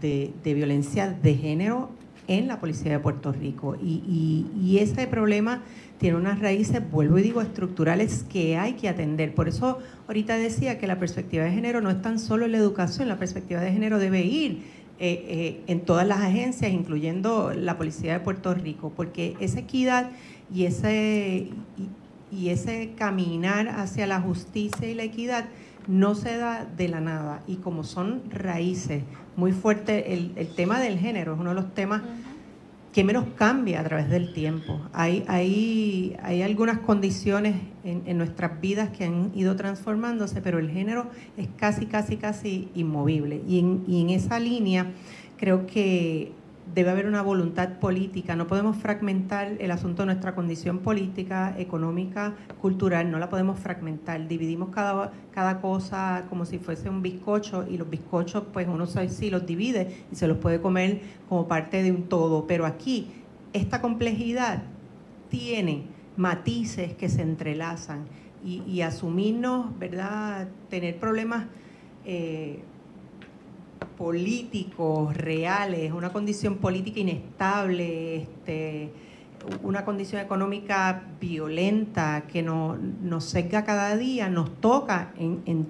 de violencia de género en la Policía de Puerto Rico. Y, y, ese problema tiene unas raíces, vuelvo y digo, estructurales que hay que atender. Por eso ahorita decía que la perspectiva de género no es tan solo en la educación, la perspectiva de género debe ir eh, eh, en todas las agencias, incluyendo la Policía de Puerto Rico, porque esa equidad y ese, y, ese caminar hacia la justicia y la equidad no se da de la nada. Y como son raíces muy fuertes, el, el tema del género es uno de los temas que menos cambia a través del tiempo. Hay, hay, hay algunas condiciones en, en, nuestras vidas que han ido transformándose, pero el género es casi, casi, casi inmovible. Y en, y en esa línea creo que debe haber una voluntad política. No podemos fragmentar el asunto de nuestra condición política, económica, cultural, no la podemos fragmentar. Dividimos cada, cada cosa como si fuese un bizcocho y los bizcochos, pues uno sí los divide y se los puede comer como parte de un todo. Pero aquí, esta complejidad tiene matices que se entrelazan y, y asumirnos, ¿verdad?, tener problemas. Eh, políticos reales, una condición política inestable, este, una condición económica violenta que nos, nos sesga cada día, nos toca en, en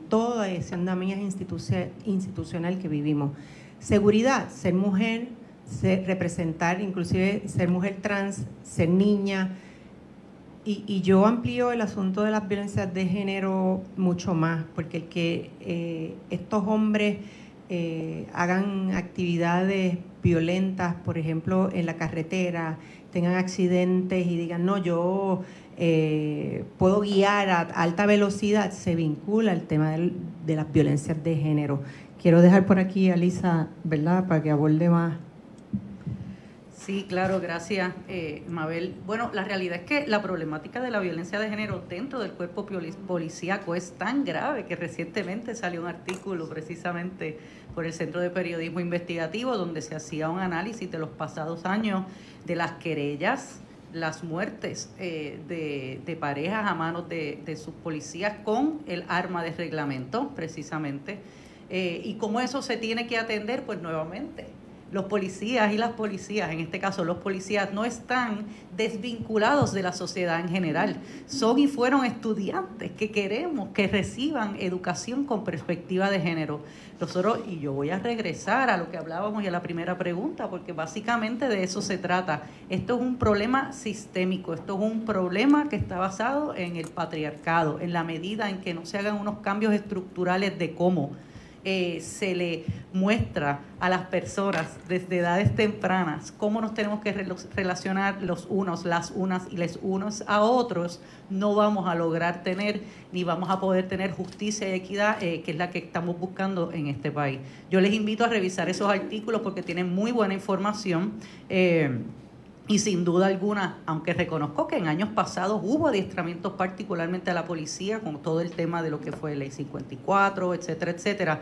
esa andamia institucional que vivimos. Seguridad, ser mujer, representar, inclusive ser mujer trans, ser niña. Y, y, yo amplío el asunto de las violencias de género mucho más, porque el que eh, estos hombres eh, hagan actividades violentas, por ejemplo, en la carretera, tengan accidentes y digan, no, yo eh, puedo guiar a alta velocidad, se vincula al tema de las violencias de género. Quiero dejar por aquí a Lisa, ¿verdad?, para que aborde más Sí, claro, gracias, eh, Mabel. Bueno, la realidad es que la problemática de la violencia de género dentro del cuerpo policíaco es tan grave que recientemente salió un artículo precisamente por el Centro de Periodismo Investigativo donde se hacía un análisis de los pasados años de las querellas, las muertes eh, de, parejas a manos de, sus policías con el arma de reglamento, precisamente, eh, y cómo eso se tiene que atender, pues nuevamente los policías y las policías, en este caso los policías, no están desvinculados de la sociedad en general. Son y fueron estudiantes que queremos que reciban educación con perspectiva de género. Nosotros, y yo voy a regresar a lo que hablábamos y a la primera pregunta, porque básicamente de eso se trata. Esto es un problema sistémico, esto es un problema que está basado en el patriarcado, en la medida en que no se hagan unos cambios estructurales de cómo eh, se le muestra a las personas desde edades tempranas cómo nos tenemos que relacionar los unos, las unas y les unos a otros, no vamos a lograr tener ni vamos a poder tener justicia y equidad, eh, que es la que estamos buscando en este país. Yo les invito a revisar esos artículos porque tienen muy buena información. Eh, y sin duda alguna, aunque reconozco que en años pasados hubo adiestramientos particularmente a la policía con todo el tema de lo que fue ley 54, etcétera, etcétera,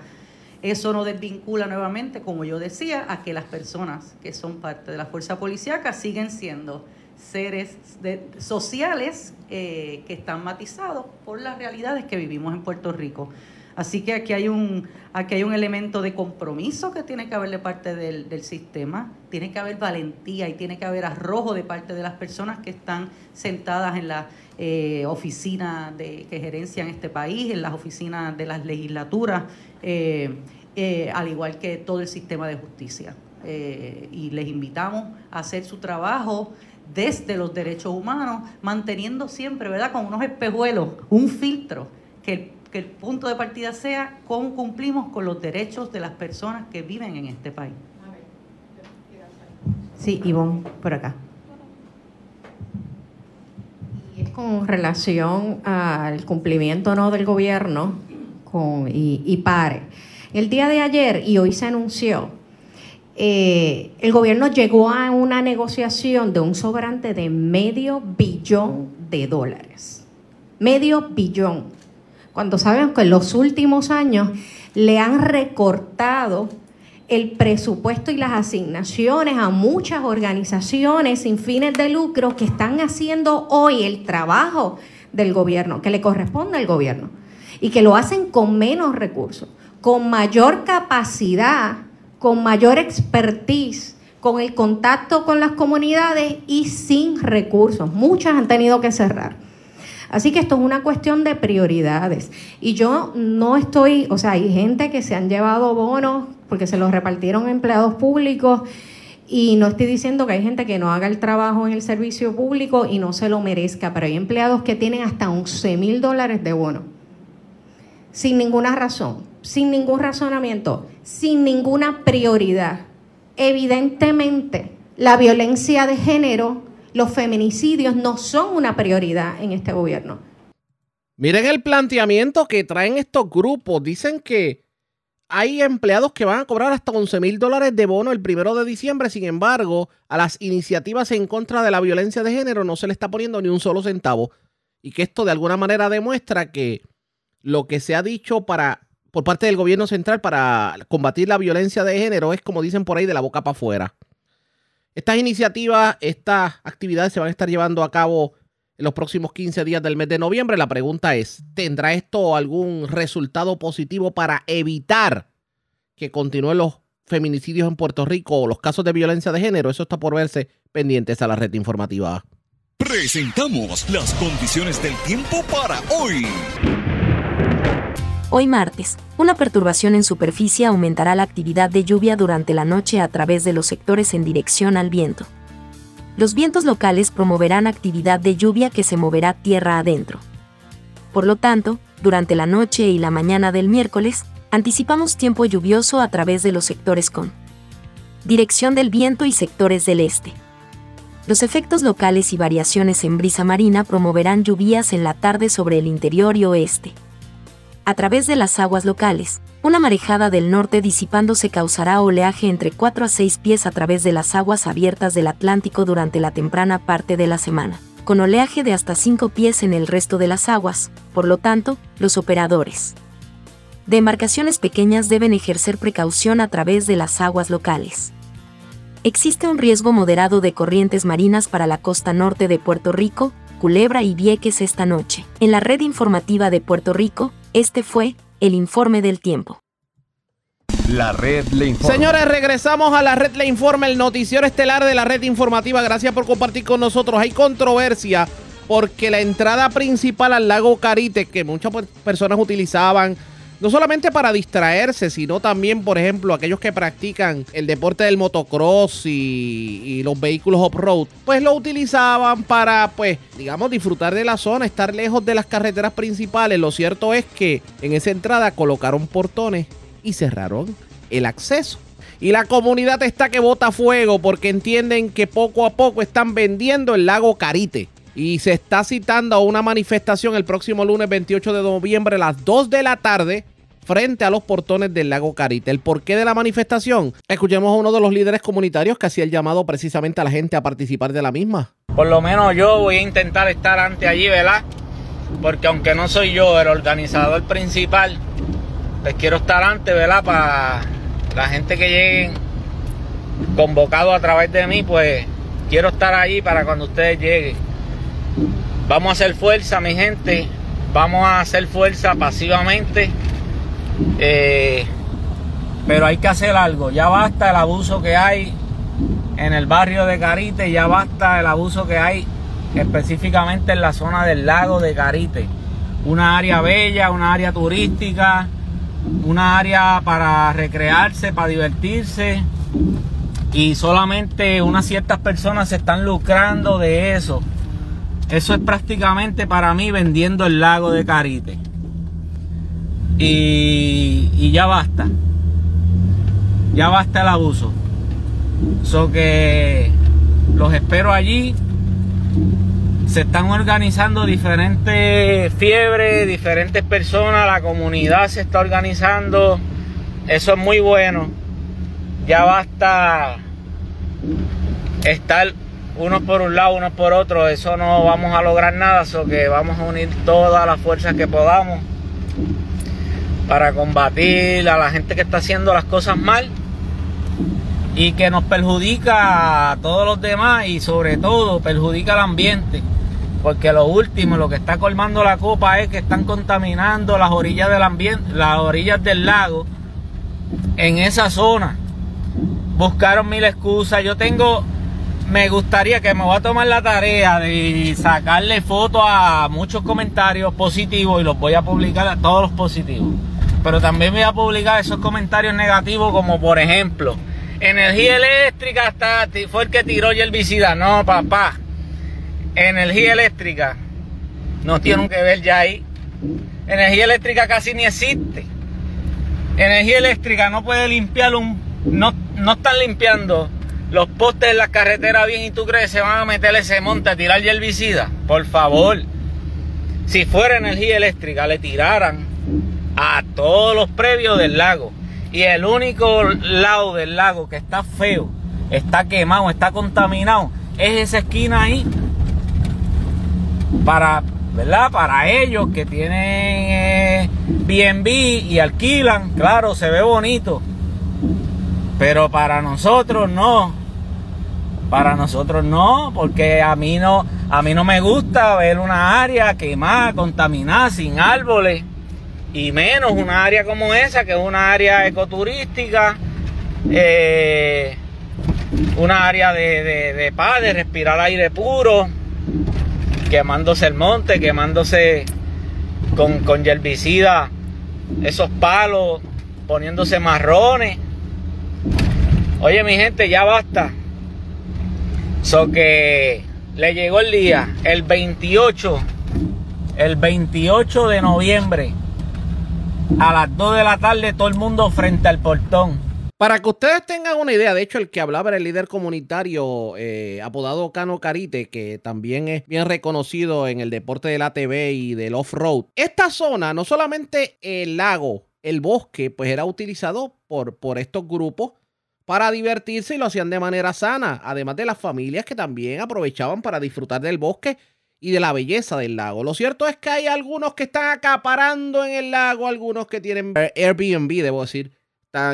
eso no desvincula nuevamente, como yo decía, a que las personas que son parte de la fuerza policíaca siguen siendo seres sociales eh, que están matizados por las realidades que vivimos en Puerto Rico. Así que aquí hay un, aquí hay un elemento de compromiso que tiene que haber de parte del, sistema, tiene que haber valentía y tiene que haber arrojo de parte de las personas que están sentadas en la eh, oficina de, que gerencian este país, en las oficinas de las legislaturas, eh, eh, al igual que todo el sistema de justicia. y les invitamos a hacer su trabajo desde los derechos humanos, manteniendo siempre, ¿verdad?, con unos espejuelos, un filtro que el punto de partida sea cómo cumplimos con los derechos de las personas que viven en este país. Sí, Ivonne, por acá. Y es con relación al cumplimiento no del gobierno con, y, PARE. El día de ayer, y hoy se anunció, eh, el gobierno llegó a una negociación de un sobrante de medio billón de dólares. Medio billón cuando sabemos que en los últimos años le han recortado el presupuesto y las asignaciones a muchas organizaciones sin fines de lucro que están haciendo hoy el trabajo del gobierno, que le corresponde al gobierno, y que lo hacen con menos recursos, con mayor capacidad, con mayor expertise, con el contacto con las comunidades y sin recursos. Muchas han tenido que cerrar. Así que esto es una cuestión de prioridades. Y yo no estoy, o sea, hay gente que se han llevado bonos porque se los repartieron empleados públicos y no estoy diciendo que hay gente que no haga el trabajo en el servicio público y no se lo merezca, pero hay empleados que tienen hasta 11 mil dólares de bono. Sin ninguna razón, sin ningún razonamiento, sin ninguna prioridad. Evidentemente, la violencia de género los feminicidios no son una prioridad en este gobierno. Miren el planteamiento que traen estos grupos. Dicen que hay empleados que van a cobrar hasta 11 mil dólares de bono el primero de diciembre. Sin embargo, a las iniciativas en contra de la violencia de género no se le está poniendo ni un solo centavo. Y que esto de alguna manera demuestra que lo que se ha dicho para, por parte del gobierno central para combatir la violencia de género es, como dicen por ahí, de la boca para afuera. Estas iniciativas, estas actividades se van a estar llevando a cabo en los próximos 15 días del mes de noviembre. La pregunta es, ¿tendrá esto algún resultado positivo para evitar que continúen los feminicidios en Puerto Rico o los casos de violencia de género? Eso está por verse pendientes a la red informativa. Presentamos las condiciones del tiempo para hoy. Hoy martes, una perturbación en superficie aumentará la actividad de lluvia durante la noche a través de los sectores en dirección al viento. Los vientos locales promoverán actividad de lluvia que se moverá tierra adentro. Por lo tanto, durante la noche y la mañana del miércoles, anticipamos tiempo lluvioso a través de los sectores con dirección del viento y sectores del este. Los efectos locales y variaciones en brisa marina promoverán lluvias en la tarde sobre el interior y oeste a través de las aguas locales. Una marejada del norte disipándose causará oleaje entre 4 a 6 pies a través de las aguas abiertas del Atlántico durante la temprana parte de la semana, con oleaje de hasta 5 pies en el resto de las aguas, por lo tanto, los operadores de embarcaciones pequeñas deben ejercer precaución a través de las aguas locales. Existe un riesgo moderado de corrientes marinas para la costa norte de Puerto Rico, Culebra y Vieques esta noche. En la red informativa de Puerto Rico, este fue el informe del tiempo. La red le informa. Señores, regresamos a la red le informa, el noticiero estelar de la red informativa. Gracias por compartir con nosotros. Hay controversia porque la entrada principal al lago Carite, que muchas personas utilizaban no solamente para distraerse, sino también, por ejemplo, aquellos que practican el deporte del motocross y, los vehículos off-road, pues lo utilizaban para, pues, digamos, disfrutar de la zona, estar lejos de las carreteras principales. Lo cierto es que en esa entrada colocaron portones y cerraron el acceso. Y la comunidad está que bota fuego porque entienden que poco a poco están vendiendo el lago Carite. Y se está citando a una manifestación el próximo lunes 28 de noviembre a las 2 de la tarde frente a los portones del lago Carite. ¿El porqué de la manifestación? Escuchemos a uno de los líderes comunitarios que hacía el llamado precisamente a la gente a participar de la misma. Por lo menos yo voy a intentar estar ante allí, ¿verdad? Porque aunque no soy yo el organizador principal, pues quiero estar antes, ¿verdad? Para la gente que lleguen convocado a través de mí, pues quiero estar allí para cuando ustedes lleguen. Vamos a hacer fuerza, mi gente. Vamos a hacer fuerza pasivamente. Eh, pero hay que hacer algo. Ya basta el abuso que hay en el barrio de Carite. Ya basta el abuso que hay específicamente en la zona del lago de Carite. Una área bella, una área turística, una área para recrearse, para divertirse. Y solamente unas ciertas personas se están lucrando de eso. Eso es prácticamente para mí vendiendo el lago de Carite. Y, y ya basta. Ya basta el abuso. So que los espero allí. Se están organizando diferentes fiebres, diferentes personas, la comunidad se está organizando. Eso es muy bueno. Ya basta estar unos por un lado, unos por otro, eso no vamos a lograr nada, so que vamos a unir todas las fuerzas que podamos para combatir a la gente que está haciendo las cosas mal y que nos perjudica a todos los demás y sobre todo perjudica al ambiente. Porque lo último, lo que está colmando la copa es que están contaminando las orillas del ambiente, las orillas del lago en esa zona. Buscaron mil excusas. Yo tengo me gustaría que me voy a tomar la tarea de sacarle fotos a muchos comentarios positivos y los voy a publicar a todos los positivos. Pero también voy a publicar esos comentarios negativos como por ejemplo, energía eléctrica está, fue el que tiró y visita. No, papá. Energía eléctrica no tiene que ver ya ahí. Energía eléctrica casi ni existe. Energía eléctrica no puede limpiar un... No, no están limpiando los postes en la carretera bien y tú crees que se van a meter ese monte a tirar herbicida. Por favor, si fuera energía eléctrica, le tiraran a todos los previos del lago. Y el único lado del lago que está feo, está quemado, está contaminado, es esa esquina ahí. Para, ¿verdad? Para ellos que tienen BNB eh, y alquilan, claro, se ve bonito pero para nosotros no. Para nosotros no, porque a mí no, a mí no me gusta ver una área quemada, contaminada, sin árboles. Y menos una área como esa, que es una área ecoturística, eh, una área de, de, paz, de respirar aire puro, quemándose el monte, quemándose con, con herbicida, esos palos, poniéndose marrones. Oye, mi gente, ya basta. So que le llegó el día, el 28, el 28 de noviembre, a las 2 de la tarde, todo el mundo frente al portón. Para que ustedes tengan una idea, de hecho, el que hablaba era el líder comunitario eh, apodado Cano Carite, que también es bien reconocido en el deporte del ATV y del off-road. Esta zona, no solamente el lago, el bosque, pues era utilizado por, por estos grupos para divertirse y lo hacían de manera sana, además de las familias que también aprovechaban para disfrutar del bosque y de la belleza del lago. Lo cierto es que hay algunos que están acaparando en el lago, algunos que tienen Airbnb, debo decir,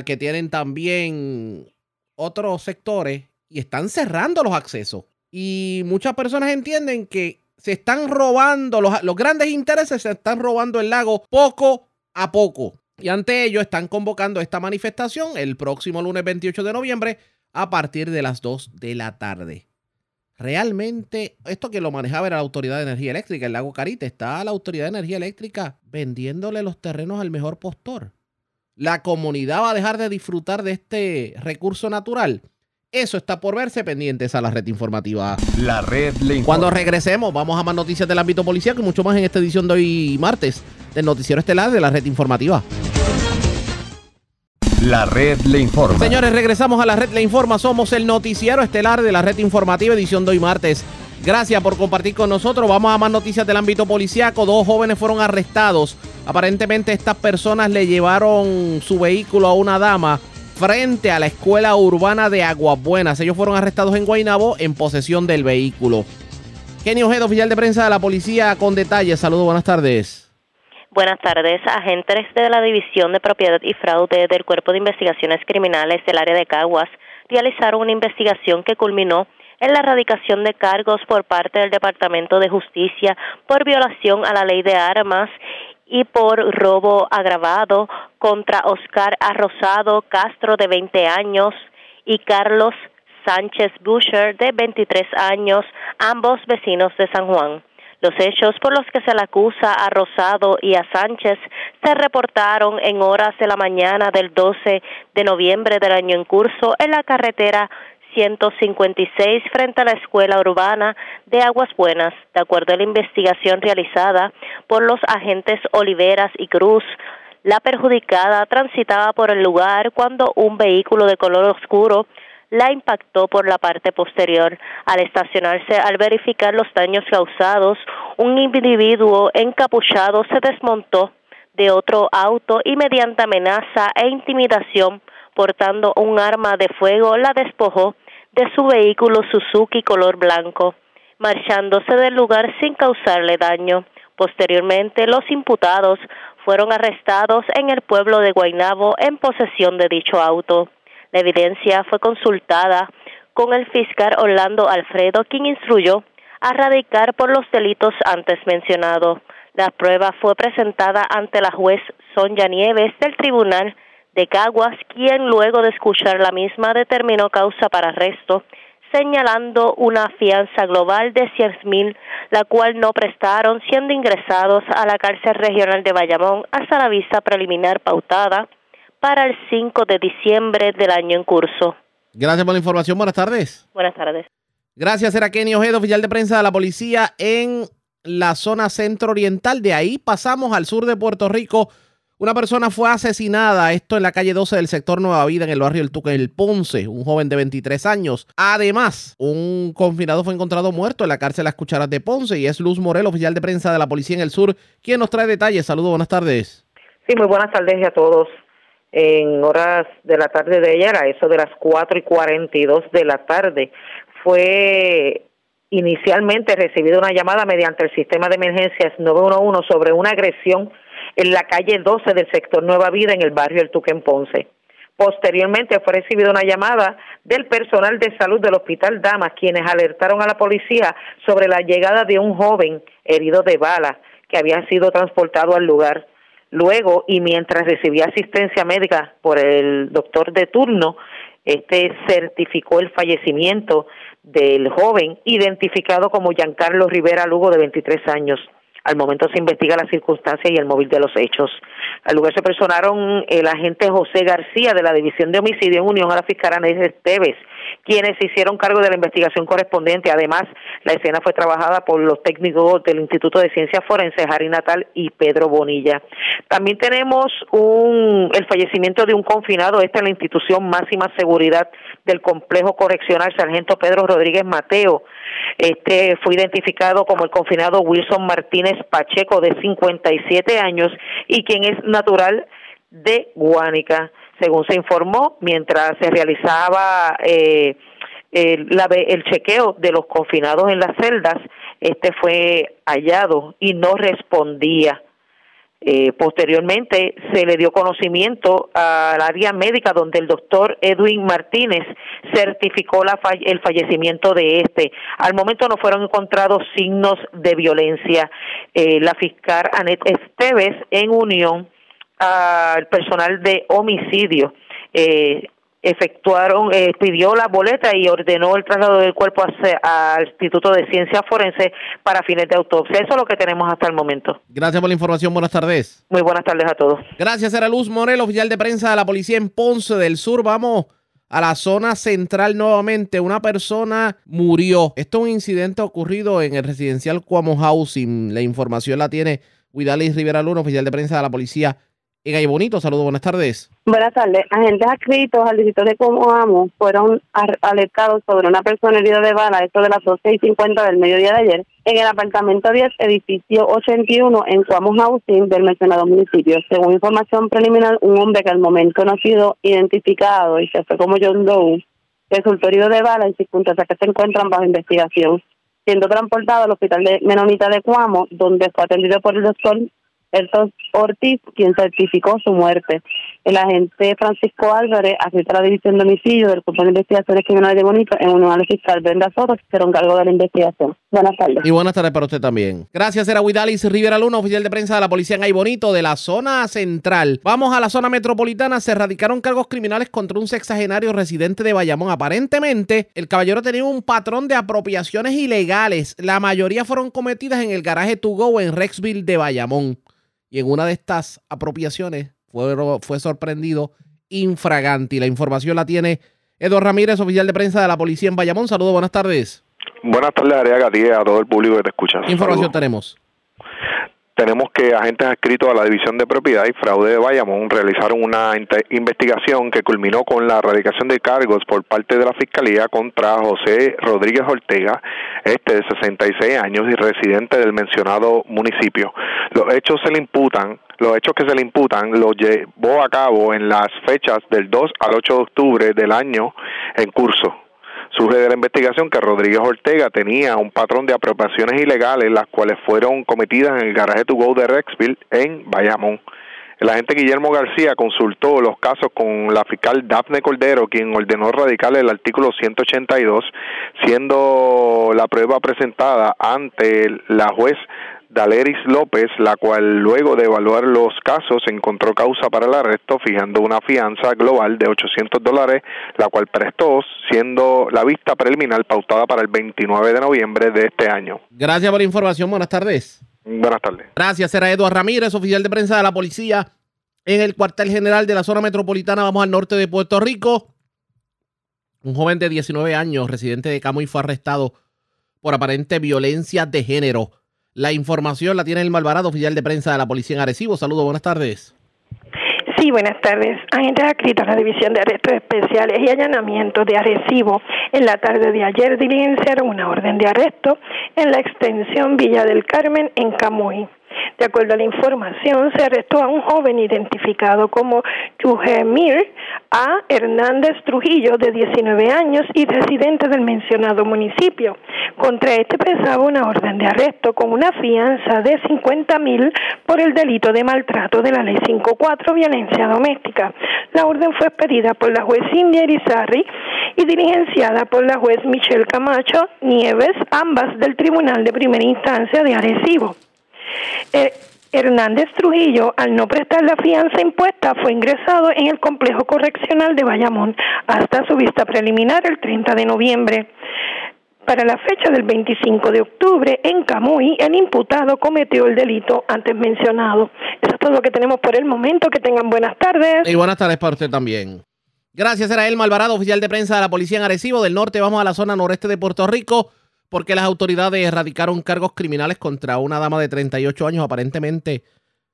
que tienen también otros sectores y están cerrando los accesos. Y muchas personas entienden que se están robando, los, los grandes intereses se están robando el lago poco a poco. Y ante ello están convocando esta manifestación el próximo lunes 28 de noviembre a partir de las 2 de la tarde. Realmente, esto que lo manejaba era la Autoridad de Energía Eléctrica, el lago Carite, está la Autoridad de Energía Eléctrica vendiéndole los terrenos al mejor postor. La comunidad va a dejar de disfrutar de este recurso natural. Eso está por verse pendientes a la red informativa. La red le informa. Cuando regresemos, vamos a más noticias del ámbito policial y mucho más en esta edición de hoy martes del Noticiero Estelar de la red informativa. La red le informa. Señores, regresamos a la red Le Informa. Somos el noticiero estelar de la red informativa, edición de hoy martes. Gracias por compartir con nosotros. Vamos a más noticias del ámbito policiaco. Dos jóvenes fueron arrestados. Aparentemente estas personas le llevaron su vehículo a una dama frente a la escuela urbana de Aguas Buenas. Ellos fueron arrestados en Guaynabo en posesión del vehículo. Kenny Ojeda, oficial de prensa de la policía, con detalles. Saludos, buenas tardes. Buenas tardes. Agentes de la División de Propiedad y Fraude del Cuerpo de Investigaciones Criminales del área de Caguas realizaron una investigación que culminó en la erradicación de cargos por parte del Departamento de Justicia por violación a la ley de armas y por robo agravado contra Oscar Arrosado Castro de 20 años y Carlos Sánchez Busher de 23 años, ambos vecinos de San Juan. Los hechos por los que se le acusa a Rosado y a Sánchez se reportaron en horas de la mañana del 12 de noviembre del año en curso en la carretera 156 frente a la escuela urbana de Aguas Buenas, de acuerdo a la investigación realizada por los agentes Oliveras y Cruz. La perjudicada transitaba por el lugar cuando un vehículo de color oscuro la impactó por la parte posterior. Al estacionarse, al verificar los daños causados, un individuo encapuchado se desmontó de otro auto y mediante amenaza e intimidación, portando un arma de fuego, la despojó de su vehículo Suzuki color blanco, marchándose del lugar sin causarle daño. Posteriormente, los imputados fueron arrestados en el pueblo de Guaynabo en posesión de dicho auto. La evidencia fue consultada con el fiscal Orlando Alfredo, quien instruyó a radicar por los delitos antes mencionados. La prueba fue presentada ante la juez Sonia Nieves del Tribunal de Caguas, quien luego de escuchar la misma determinó causa para arresto, señalando una fianza global de 100 mil, la cual no prestaron, siendo ingresados a la cárcel regional de Bayamón hasta la vista preliminar pautada para el 5 de diciembre del año en curso. Gracias por la información. Buenas tardes. Buenas tardes. Gracias, era Kenny Ojeda, oficial de prensa de la policía en la zona centro-oriental. De ahí pasamos al sur de Puerto Rico. Una persona fue asesinada, esto en la calle 12 del sector Nueva Vida, en el barrio El Tuque, el Ponce, un joven de 23 años. Además, un confinado fue encontrado muerto en la cárcel Las Cucharas de Ponce y es Luz Morel, oficial de prensa de la policía en el sur, quien nos trae detalles. Saludos, buenas tardes. Sí, muy buenas tardes a todos en horas de la tarde de ayer, a eso de las 4 y 42 de la tarde, fue inicialmente recibida una llamada mediante el sistema de emergencias 911 sobre una agresión en la calle 12 del sector Nueva Vida en el barrio El Tuque Ponce. Posteriormente fue recibida una llamada del personal de salud del Hospital Damas, quienes alertaron a la policía sobre la llegada de un joven herido de bala que había sido transportado al lugar. Luego, y mientras recibía asistencia médica por el doctor de turno, este certificó el fallecimiento del joven identificado como Giancarlo Rivera Lugo de 23 años. Al momento se investiga la circunstancia y el móvil de los hechos. Al lugar se personaron el agente José García de la División de Homicidio en unión a la fiscal Anés Esteves, quienes hicieron cargo de la investigación correspondiente. Además, la escena fue trabajada por los técnicos del Instituto de Ciencias Forenses, Harry Natal y Pedro Bonilla. También tenemos un, el fallecimiento de un confinado, esta es la institución máxima seguridad del complejo correccional, Sargento Pedro Rodríguez Mateo. Este fue identificado como el confinado Wilson Martínez Pacheco, de 57 años, y quien es natural de Guánica. Según se informó, mientras se realizaba eh, el, el chequeo de los confinados en las celdas, este fue hallado y no respondía eh, posteriormente se le dio conocimiento al área médica donde el doctor Edwin Martínez certificó la el fallecimiento de este. Al momento no fueron encontrados signos de violencia. Eh, la fiscal Anet Esteves, en unión al personal de homicidio. Eh, efectuaron, eh, pidió la boleta y ordenó el traslado del cuerpo al Instituto de Ciencias Forenses para fines de autopsia. Eso es lo que tenemos hasta el momento. Gracias por la información. Buenas tardes. Muy buenas tardes a todos. Gracias, era Luz Morel, oficial de prensa de la policía en Ponce del Sur. Vamos a la zona central nuevamente. Una persona murió. Esto es un incidente ocurrido en el residencial Cuamo Housing. La información la tiene Guidalis Rivera Luna, oficial de prensa de la policía en Ay Bonito. Saludos, buenas tardes. Buenas tardes. Agentes adscritos al distrito de Comoamo fueron alertados sobre una persona herida de bala, esto de las 12 y 50 del mediodía de ayer, en el apartamento 10, edificio 81, en Cuamo Housing del mencionado municipio. Según información preliminar, un hombre que al momento no ha sido identificado y se fue como John Doe, resultó herido de bala en circunstancias que se encuentran bajo investigación, siendo transportado al hospital de Menonita de Cuamo, donde fue atendido por el doctor Elton Ortiz, quien certificó su muerte. El agente Francisco Álvarez, asiste a la División de Homicidio del Cuerpo de Investigaciones Criminales de Bonito, en un análisis fiscal Brenda Soto, que hicieron cargo de la investigación. Buenas tardes. Y buenas tardes para usted también. Gracias, era Huidalis Rivera Luna, oficial de prensa de la policía en Ay Bonito, de la zona central. Vamos a la zona metropolitana. Se radicaron cargos criminales contra un sexagenario residente de Bayamón. Aparentemente, el caballero tenía un patrón de apropiaciones ilegales. La mayoría fueron cometidas en el garaje To Go en Rexville de Bayamón y en una de estas apropiaciones fue, fue sorprendido infraganti. La información la tiene Eduardo Ramírez, oficial de prensa de la policía en Bayamón. Saludos, buenas tardes. Buenas tardes, Ariaga, a a todo el público que te escucha. ¿Qué información tenemos? Tenemos que agentes adscritos a la División de Propiedad y Fraude de Bayamón realizaron una investigación que culminó con la erradicación de cargos por parte de la Fiscalía contra José Rodríguez Ortega, este de 66 años y residente del mencionado municipio. Los hechos se le imputan los hechos que se le imputan los llevó a cabo en las fechas del 2 al 8 de octubre del año en curso. Surge de la investigación que Rodríguez Ortega tenía un patrón de apropiaciones ilegales, las cuales fueron cometidas en el garaje to go de Rexville en Bayamón. El agente Guillermo García consultó los casos con la fiscal Daphne Cordero, quien ordenó radicar el artículo 182, siendo la prueba presentada ante la juez Daleris López, la cual luego de evaluar los casos encontró causa para el arresto, fijando una fianza global de 800 dólares, la cual prestó, siendo la vista preliminar pautada para el 29 de noviembre de este año. Gracias por la información. Buenas tardes. Buenas tardes. Gracias. Era Eduardo Ramírez, oficial de prensa de la policía en el cuartel general de la zona metropolitana. Vamos al norte de Puerto Rico. Un joven de 19 años, residente de Camuy, fue arrestado por aparente violencia de género la información la tiene el Malvarado, oficial de prensa de la Policía en Arecibo. Saludos, buenas tardes. Sí, buenas tardes. Agentes adscritos a la División de Arrestos Especiales y Allanamientos de Arecibo en la tarde de ayer diligenciaron una orden de arresto en la extensión Villa del Carmen en Camuy. De acuerdo a la información, se arrestó a un joven identificado como Yugemir A. Hernández Trujillo, de 19 años y residente del mencionado municipio. Contra este pesaba una orden de arresto con una fianza de 50 mil por el delito de maltrato de la Ley 54, violencia doméstica. La orden fue expedida por la juez India Irizarry y diligenciada por la juez Michelle Camacho Nieves, ambas del Tribunal de Primera Instancia de Arecibo. Eh, Hernández Trujillo, al no prestar la fianza impuesta, fue ingresado en el complejo correccional de Bayamón hasta su vista preliminar el 30 de noviembre. Para la fecha del 25 de octubre, en Camuy, el imputado cometió el delito antes mencionado. Eso es todo lo que tenemos por el momento. Que tengan buenas tardes. Y buenas tardes para usted también. Gracias, era el Malvarado, oficial de prensa de la Policía en Arecibo. Del norte vamos a la zona noreste de Puerto Rico porque las autoridades erradicaron cargos criminales contra una dama de 38 años. Aparentemente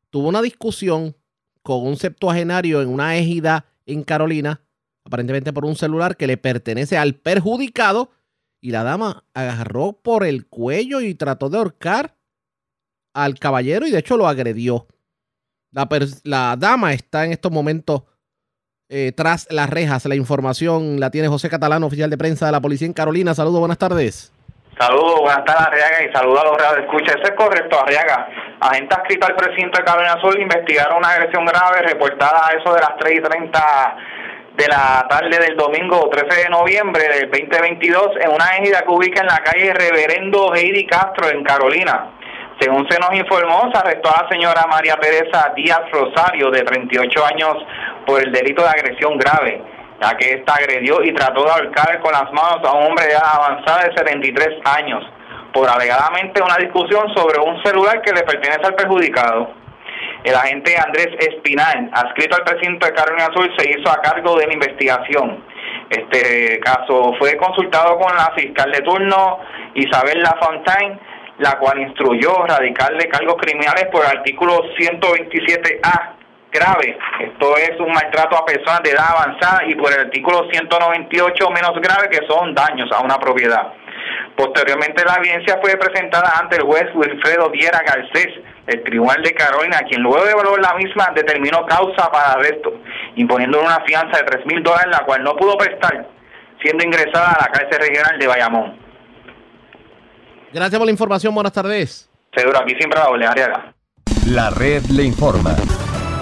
tuvo una discusión con un septuagenario en una égida en Carolina, aparentemente por un celular que le pertenece al perjudicado, y la dama agarró por el cuello y trató de ahorcar al caballero y de hecho lo agredió. La, dama está en estos momentos eh, tras las rejas. La información la tiene José Catalán, oficial de prensa de la policía en Carolina. Saludos, buenas tardes. Saludos, buenas tardes Arriaga y saludos a los reales escucha. Eso es correcto, Arriaga. Agentes adscritos al presidente de Carolina Azul investigaron una agresión grave reportada a eso de las 3 y 30 de la tarde del domingo 13 de noviembre del 2022 en una égida que ubica en la calle Reverendo Heidi Castro en Carolina. Según se nos informó, se arrestó a la señora María Teresa Díaz Rosario, de 38 años, por el delito de agresión grave, ya que ésta agredió y trató de ahorcar con las manos a un hombre de edad avanzada de 73 años, por alegadamente una discusión sobre un celular que le pertenece al perjudicado. El agente Andrés Espinal, adscrito al precinto de Carolina Sur, se hizo a cargo de la investigación. Este caso fue consultado con la fiscal de turno Isabel Lafontaine, la cual instruyó radicarle cargos criminales por el artículo 127A grave. Esto es un maltrato a personas de edad avanzada y por el artículo 198 menos grave que son daños a una propiedad. Posteriormente la audiencia fue presentada ante el juez Wilfredo Viera Garcés el Tribunal de Carolina, quien luego de evaluar la misma determinó causa para arresto, imponiendo una fianza de tres mil dólares, la cual no pudo prestar, siendo ingresada a la cárcel regional de Bayamón. Gracias por la información, buenas tardes. Seguro, aquí siempre la orden, Ariaga. La red le informa.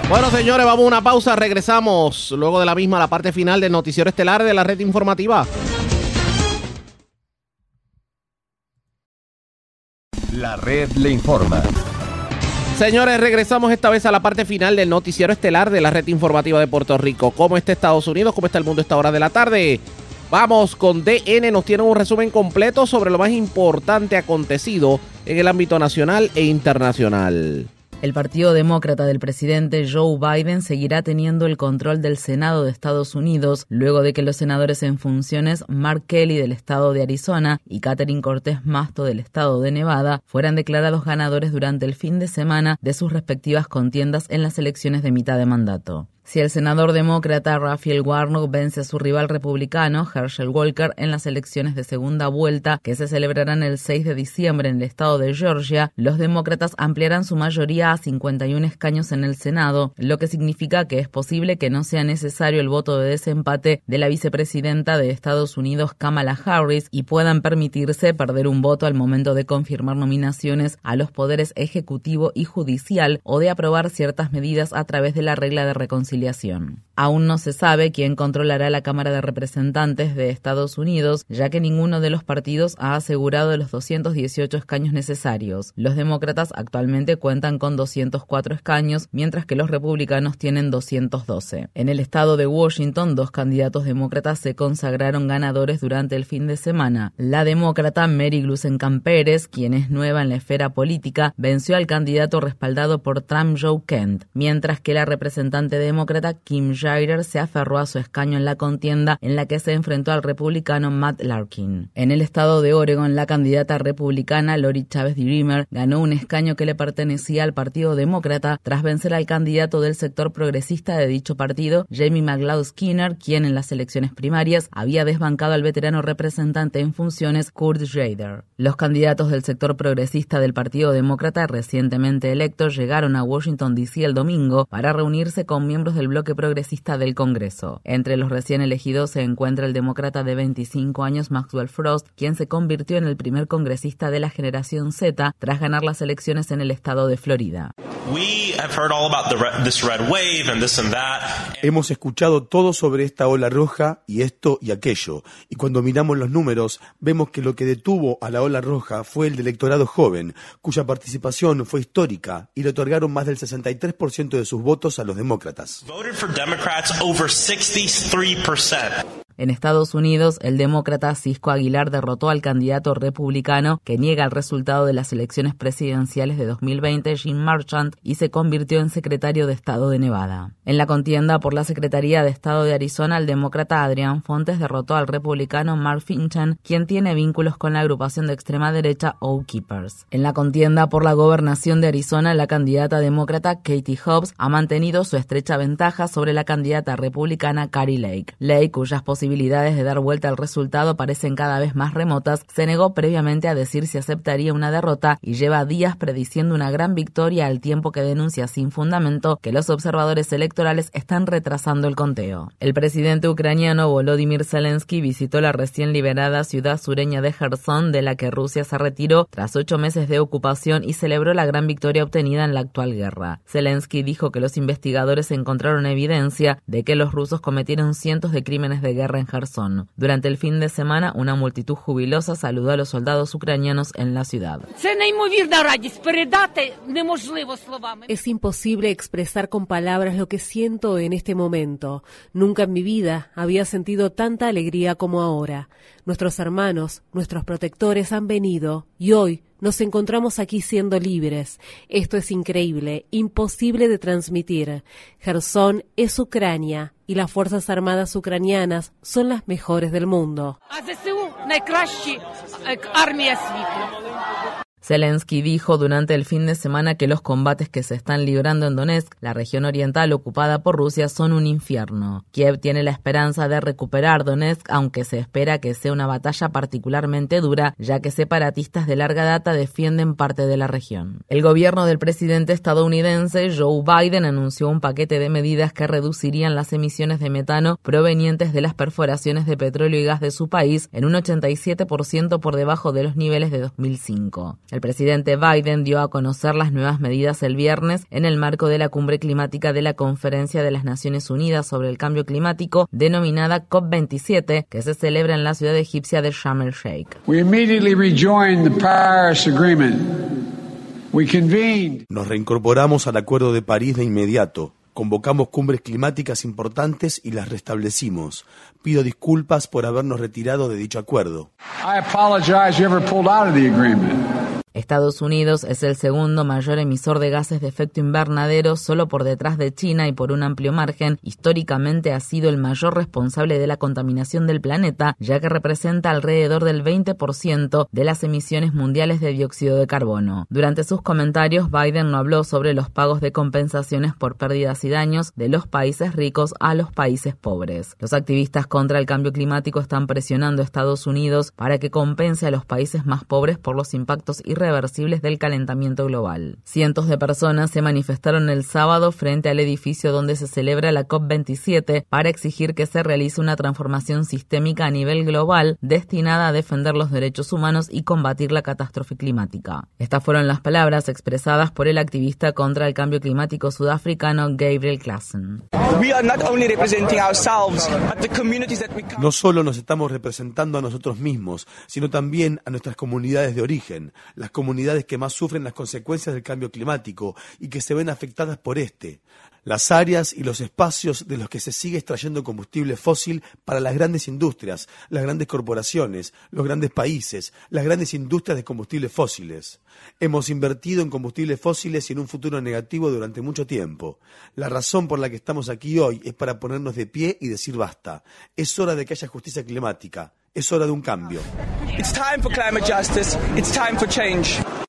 Bueno, señores, vamos a una pausa. Regresamos luego de la misma, la parte final del noticiero estelar de la red informativa. La red le informa. Señores, regresamos esta vez a la parte final del noticiero estelar de la red informativa de Puerto Rico. ¿Cómo está Estados Unidos? ¿Cómo está el mundo a esta hora de la tarde? Vamos con DN, nos tiene un resumen completo sobre lo más importante acontecido en el ámbito nacional e internacional. El Partido Demócrata del presidente Joe Biden seguirá teniendo el control del Senado de Estados Unidos luego de que los senadores en funciones Mark Kelly del estado de Arizona y Catherine Cortés Masto del estado de Nevada fueran declarados ganadores durante el fin de semana de sus respectivas contiendas en las elecciones de mitad de mandato. Si el senador demócrata Raphael Warnock vence a su rival republicano Herschel Walker en las elecciones de segunda vuelta que se celebrarán el 6 de diciembre en el estado de Georgia, los demócratas ampliarán su mayoría a 51 escaños en el Senado, lo que significa que es posible que no sea necesario el voto de desempate de la vicepresidenta de Estados Unidos Kamala Harris y puedan permitirse perder un voto al momento de confirmar nominaciones a los poderes ejecutivo y judicial o de aprobar ciertas medidas a través de la regla de reconciliación Aún no se sabe quién controlará la Cámara de Representantes de Estados Unidos, ya que ninguno de los partidos ha asegurado los 218 escaños necesarios. Los demócratas actualmente cuentan con 204 escaños, mientras que los republicanos tienen 212. En el estado de Washington, dos candidatos demócratas se consagraron ganadores durante el fin de semana. La demócrata Mary Glusenkamp Pérez, quien es nueva en la esfera política, venció al candidato respaldado por Trump Joe Kent, mientras que la representante demócrata Kim Jagger se aferró a su escaño en la contienda en la que se enfrentó al republicano Matt Larkin. En el estado de Oregon, la candidata republicana Lori Chávez Dreamer ganó un escaño que le pertenecía al Partido Demócrata tras vencer al candidato del sector progresista de dicho partido, Jamie McLeod Skinner, quien en las elecciones primarias había desbancado al veterano representante en funciones Kurt Schrader. Los candidatos del sector progresista del Partido Demócrata recientemente electos llegaron a Washington DC el domingo para reunirse con miembros del bloque progresista del Congreso. Entre los recién elegidos se encuentra el demócrata de 25 años Maxwell Frost, quien se convirtió en el primer congresista de la generación Z tras ganar las elecciones en el estado de Florida. Hemos escuchado todo sobre esta ola roja y esto y aquello, y cuando miramos los números vemos que lo que detuvo a la ola roja fue el electorado joven, cuya participación fue histórica y le otorgaron más del 63% de sus votos a los demócratas. voted for Democrats over 63%. En Estados Unidos, el demócrata Cisco Aguilar derrotó al candidato republicano que niega el resultado de las elecciones presidenciales de 2020, Jim Marchant, y se convirtió en secretario de Estado de Nevada. En la contienda por la Secretaría de Estado de Arizona, el demócrata Adrián Fontes derrotó al republicano Mark Finchan, quien tiene vínculos con la agrupación de extrema derecha Oath Keepers. En la contienda por la gobernación de Arizona, la candidata demócrata Katie Hobbs ha mantenido su estrecha ventaja sobre la candidata republicana Carrie Lake. Lake, cuyas posibilidades posibilidades de dar vuelta al resultado parecen cada vez más remotas, se negó previamente a decir si aceptaría una derrota y lleva días prediciendo una gran victoria al tiempo que denuncia sin fundamento que los observadores electorales están retrasando el conteo. El presidente ucraniano Volodymyr Zelensky visitó la recién liberada ciudad sureña de Gerson, de la que Rusia se retiró tras ocho meses de ocupación y celebró la gran victoria obtenida en la actual guerra. Zelensky dijo que los investigadores encontraron evidencia de que los rusos cometieron cientos de crímenes de guerra guerra en Gerson. Durante el fin de semana, una multitud jubilosa saludó a los soldados ucranianos en la ciudad. Es imposible expresar con palabras lo que siento en este momento. Nunca en mi vida había sentido tanta alegría como ahora. Nuestros hermanos, nuestros protectores han venido y hoy nos encontramos aquí siendo libres. Esto es increíble, imposible de transmitir. Gerson es Ucrania y las Fuerzas Armadas ucranianas son las mejores del mundo. Zelensky dijo durante el fin de semana que los combates que se están librando en Donetsk, la región oriental ocupada por Rusia, son un infierno. Kiev tiene la esperanza de recuperar Donetsk, aunque se espera que sea una batalla particularmente dura, ya que separatistas de larga data defienden parte de la región. El gobierno del presidente estadounidense Joe Biden anunció un paquete de medidas que reducirían las emisiones de metano provenientes de las perforaciones de petróleo y gas de su país en un 87% por debajo de los niveles de 2005. El presidente Biden dio a conocer las nuevas medidas el viernes en el marco de la cumbre climática de la Conferencia de las Naciones Unidas sobre el Cambio Climático, denominada COP27, que se celebra en la ciudad egipcia de Sharm el Sheikh. Nos reincorporamos al Acuerdo de París de inmediato. Convocamos cumbres climáticas importantes y las restablecimos. Pido disculpas por habernos retirado de dicho acuerdo. Estados Unidos es el segundo mayor emisor de gases de efecto invernadero solo por detrás de China y por un amplio margen. Históricamente ha sido el mayor responsable de la contaminación del planeta, ya que representa alrededor del 20% de las emisiones mundiales de dióxido de carbono. Durante sus comentarios, Biden no habló sobre los pagos de compensaciones por pérdidas y daños de los países ricos a los países pobres. Los activistas contra el cambio climático están presionando a Estados Unidos para que compense a los países más pobres por los impactos irreversibles irreversibles del calentamiento global. Cientos de personas se manifestaron el sábado frente al edificio donde se celebra la COP27 para exigir que se realice una transformación sistémica a nivel global destinada a defender los derechos humanos y combatir la catástrofe climática. Estas fueron las palabras expresadas por el activista contra el cambio climático sudafricano Gabriel Klassen. No solo nos estamos representando a nosotros mismos, sino también a nuestras comunidades de origen, las comunidades que más sufren las consecuencias del cambio climático y que se ven afectadas por este, las áreas y los espacios de los que se sigue extrayendo combustible fósil para las grandes industrias, las grandes corporaciones, los grandes países, las grandes industrias de combustibles fósiles. Hemos invertido en combustibles fósiles y en un futuro negativo durante mucho tiempo. La razón por la que estamos aquí hoy es para ponernos de pie y decir basta. Es hora de que haya justicia climática. Es hora de un cambio.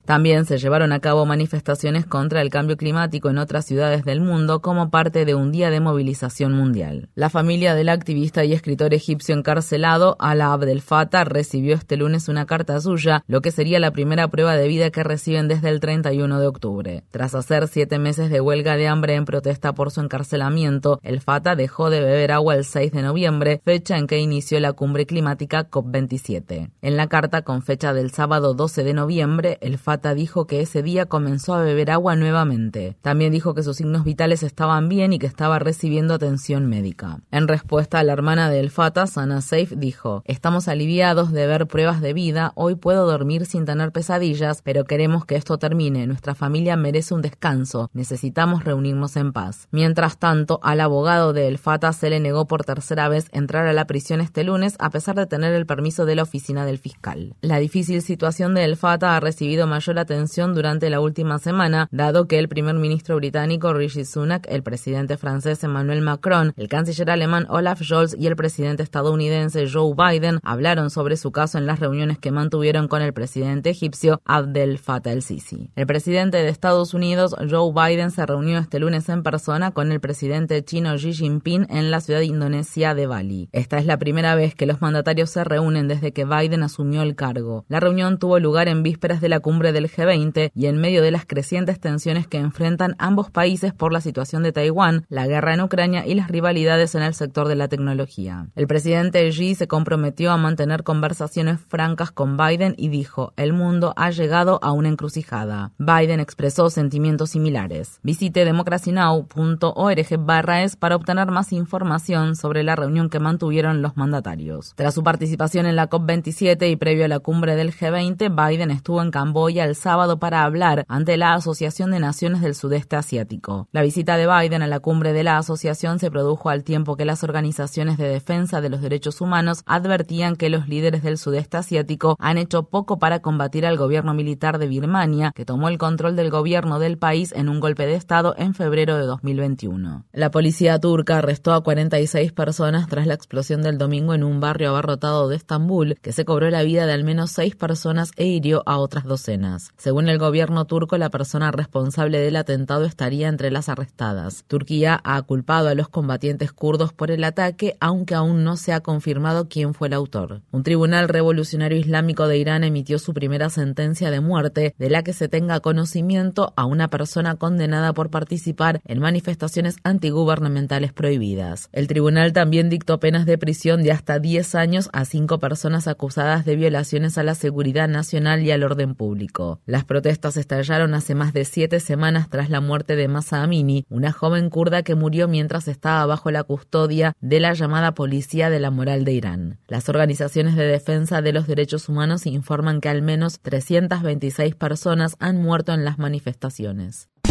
También se llevaron a cabo manifestaciones contra el cambio climático en otras ciudades del mundo como parte de un día de movilización mundial. La familia del activista y escritor egipcio encarcelado Ala Abdel Fattah recibió este lunes una carta suya, lo que sería la primera prueba de vida que reciben desde el 31 de octubre. Tras hacer siete meses de huelga de hambre en protesta por su encarcelamiento, el Fatah dejó de beber agua el 6 de noviembre, fecha en que inició la cumbre climática COP27. En la carta con fecha del sábado 12 de noviembre, el Fatah dijo que ese día comenzó a beber agua nuevamente. También dijo que sus signos vitales estaban bien y que estaba recibiendo atención médica. En respuesta, la hermana de El Fata, Sana Safe, dijo: Estamos aliviados de ver pruebas de vida. Hoy puedo dormir sin tener pesadillas, pero queremos que esto termine. Nuestra familia merece un descanso. Necesitamos reunirnos en paz. Mientras tanto, al abogado de El Fata se le negó por tercera vez entrar a la prisión este lunes a pesar de tener el permiso de la oficina del fiscal. La difícil situación de El Fata ha recibido mayor atención durante la última semana, dado que el primer ministro británico Rishi Sunak, el presidente francés Emmanuel Macron, el canciller alemán Olaf Scholz y el presidente estadounidense Joe Biden hablaron sobre su caso en las reuniones que mantuvieron con el presidente egipcio Abdel Fattah el-Sisi. El presidente de Estados Unidos, Joe Biden, se reunió este lunes en persona con el presidente chino Xi Jinping en la ciudad indonesia de Bali. Esta es la primera vez que los mandatarios se reúnen desde que Biden asumió el cargo. La reunión tuvo lugar en vísperas de la cumbre del G20 y en medio de las crecientes tensiones que enfrentan ambos países por la situación de Taiwán, la guerra en Ucrania y las rivalidades en el sector de la tecnología. El presidente Xi se comprometió a mantener conversaciones francas con Biden y dijo, el mundo ha llegado a una encrucijada. Biden expresó sentimientos similares. Visite democracynow.org barra es para obtener más información sobre la reunión que mantuvieron los mandatarios. Tras su participación en la COP27 y previo a la cumbre del G20, Biden estuvo en Camboya el sábado para hablar ante la Asociación de Naciones del Sudeste Asiático. La visita de Biden a la cumbre de la asociación se produjo al tiempo que las organizaciones de defensa de los derechos humanos advertían que los líderes del sudeste asiático han hecho poco para combatir al gobierno militar de Birmania, que tomó el control del gobierno del país en un golpe de Estado en febrero de 2021. La policía turca arrestó a 46 personas tras la explosión del domingo en un barrio abarrotado de Estambul, que se cobró la vida de al menos seis personas e hirió a otras docenas. Según el gobierno turco, la persona responsable del atentado estaría entre las arrestadas. Turquía ha culpado a los combatientes kurdos por el ataque, aunque aún no se ha confirmado quién fue el autor. Un tribunal revolucionario islámico de Irán emitió su primera sentencia de muerte, de la que se tenga conocimiento a una persona condenada por participar en manifestaciones antigubernamentales prohibidas. El tribunal también dictó penas de prisión de hasta 10 años a cinco personas acusadas de violaciones a la seguridad nacional y al orden público. Las protestas estallaron hace más de siete semanas tras la muerte de Masa Amini, una joven kurda que murió mientras estaba bajo la custodia de la llamada Policía de la Moral de Irán. Las organizaciones de defensa de los derechos humanos informan que al menos 326 personas han muerto en las manifestaciones.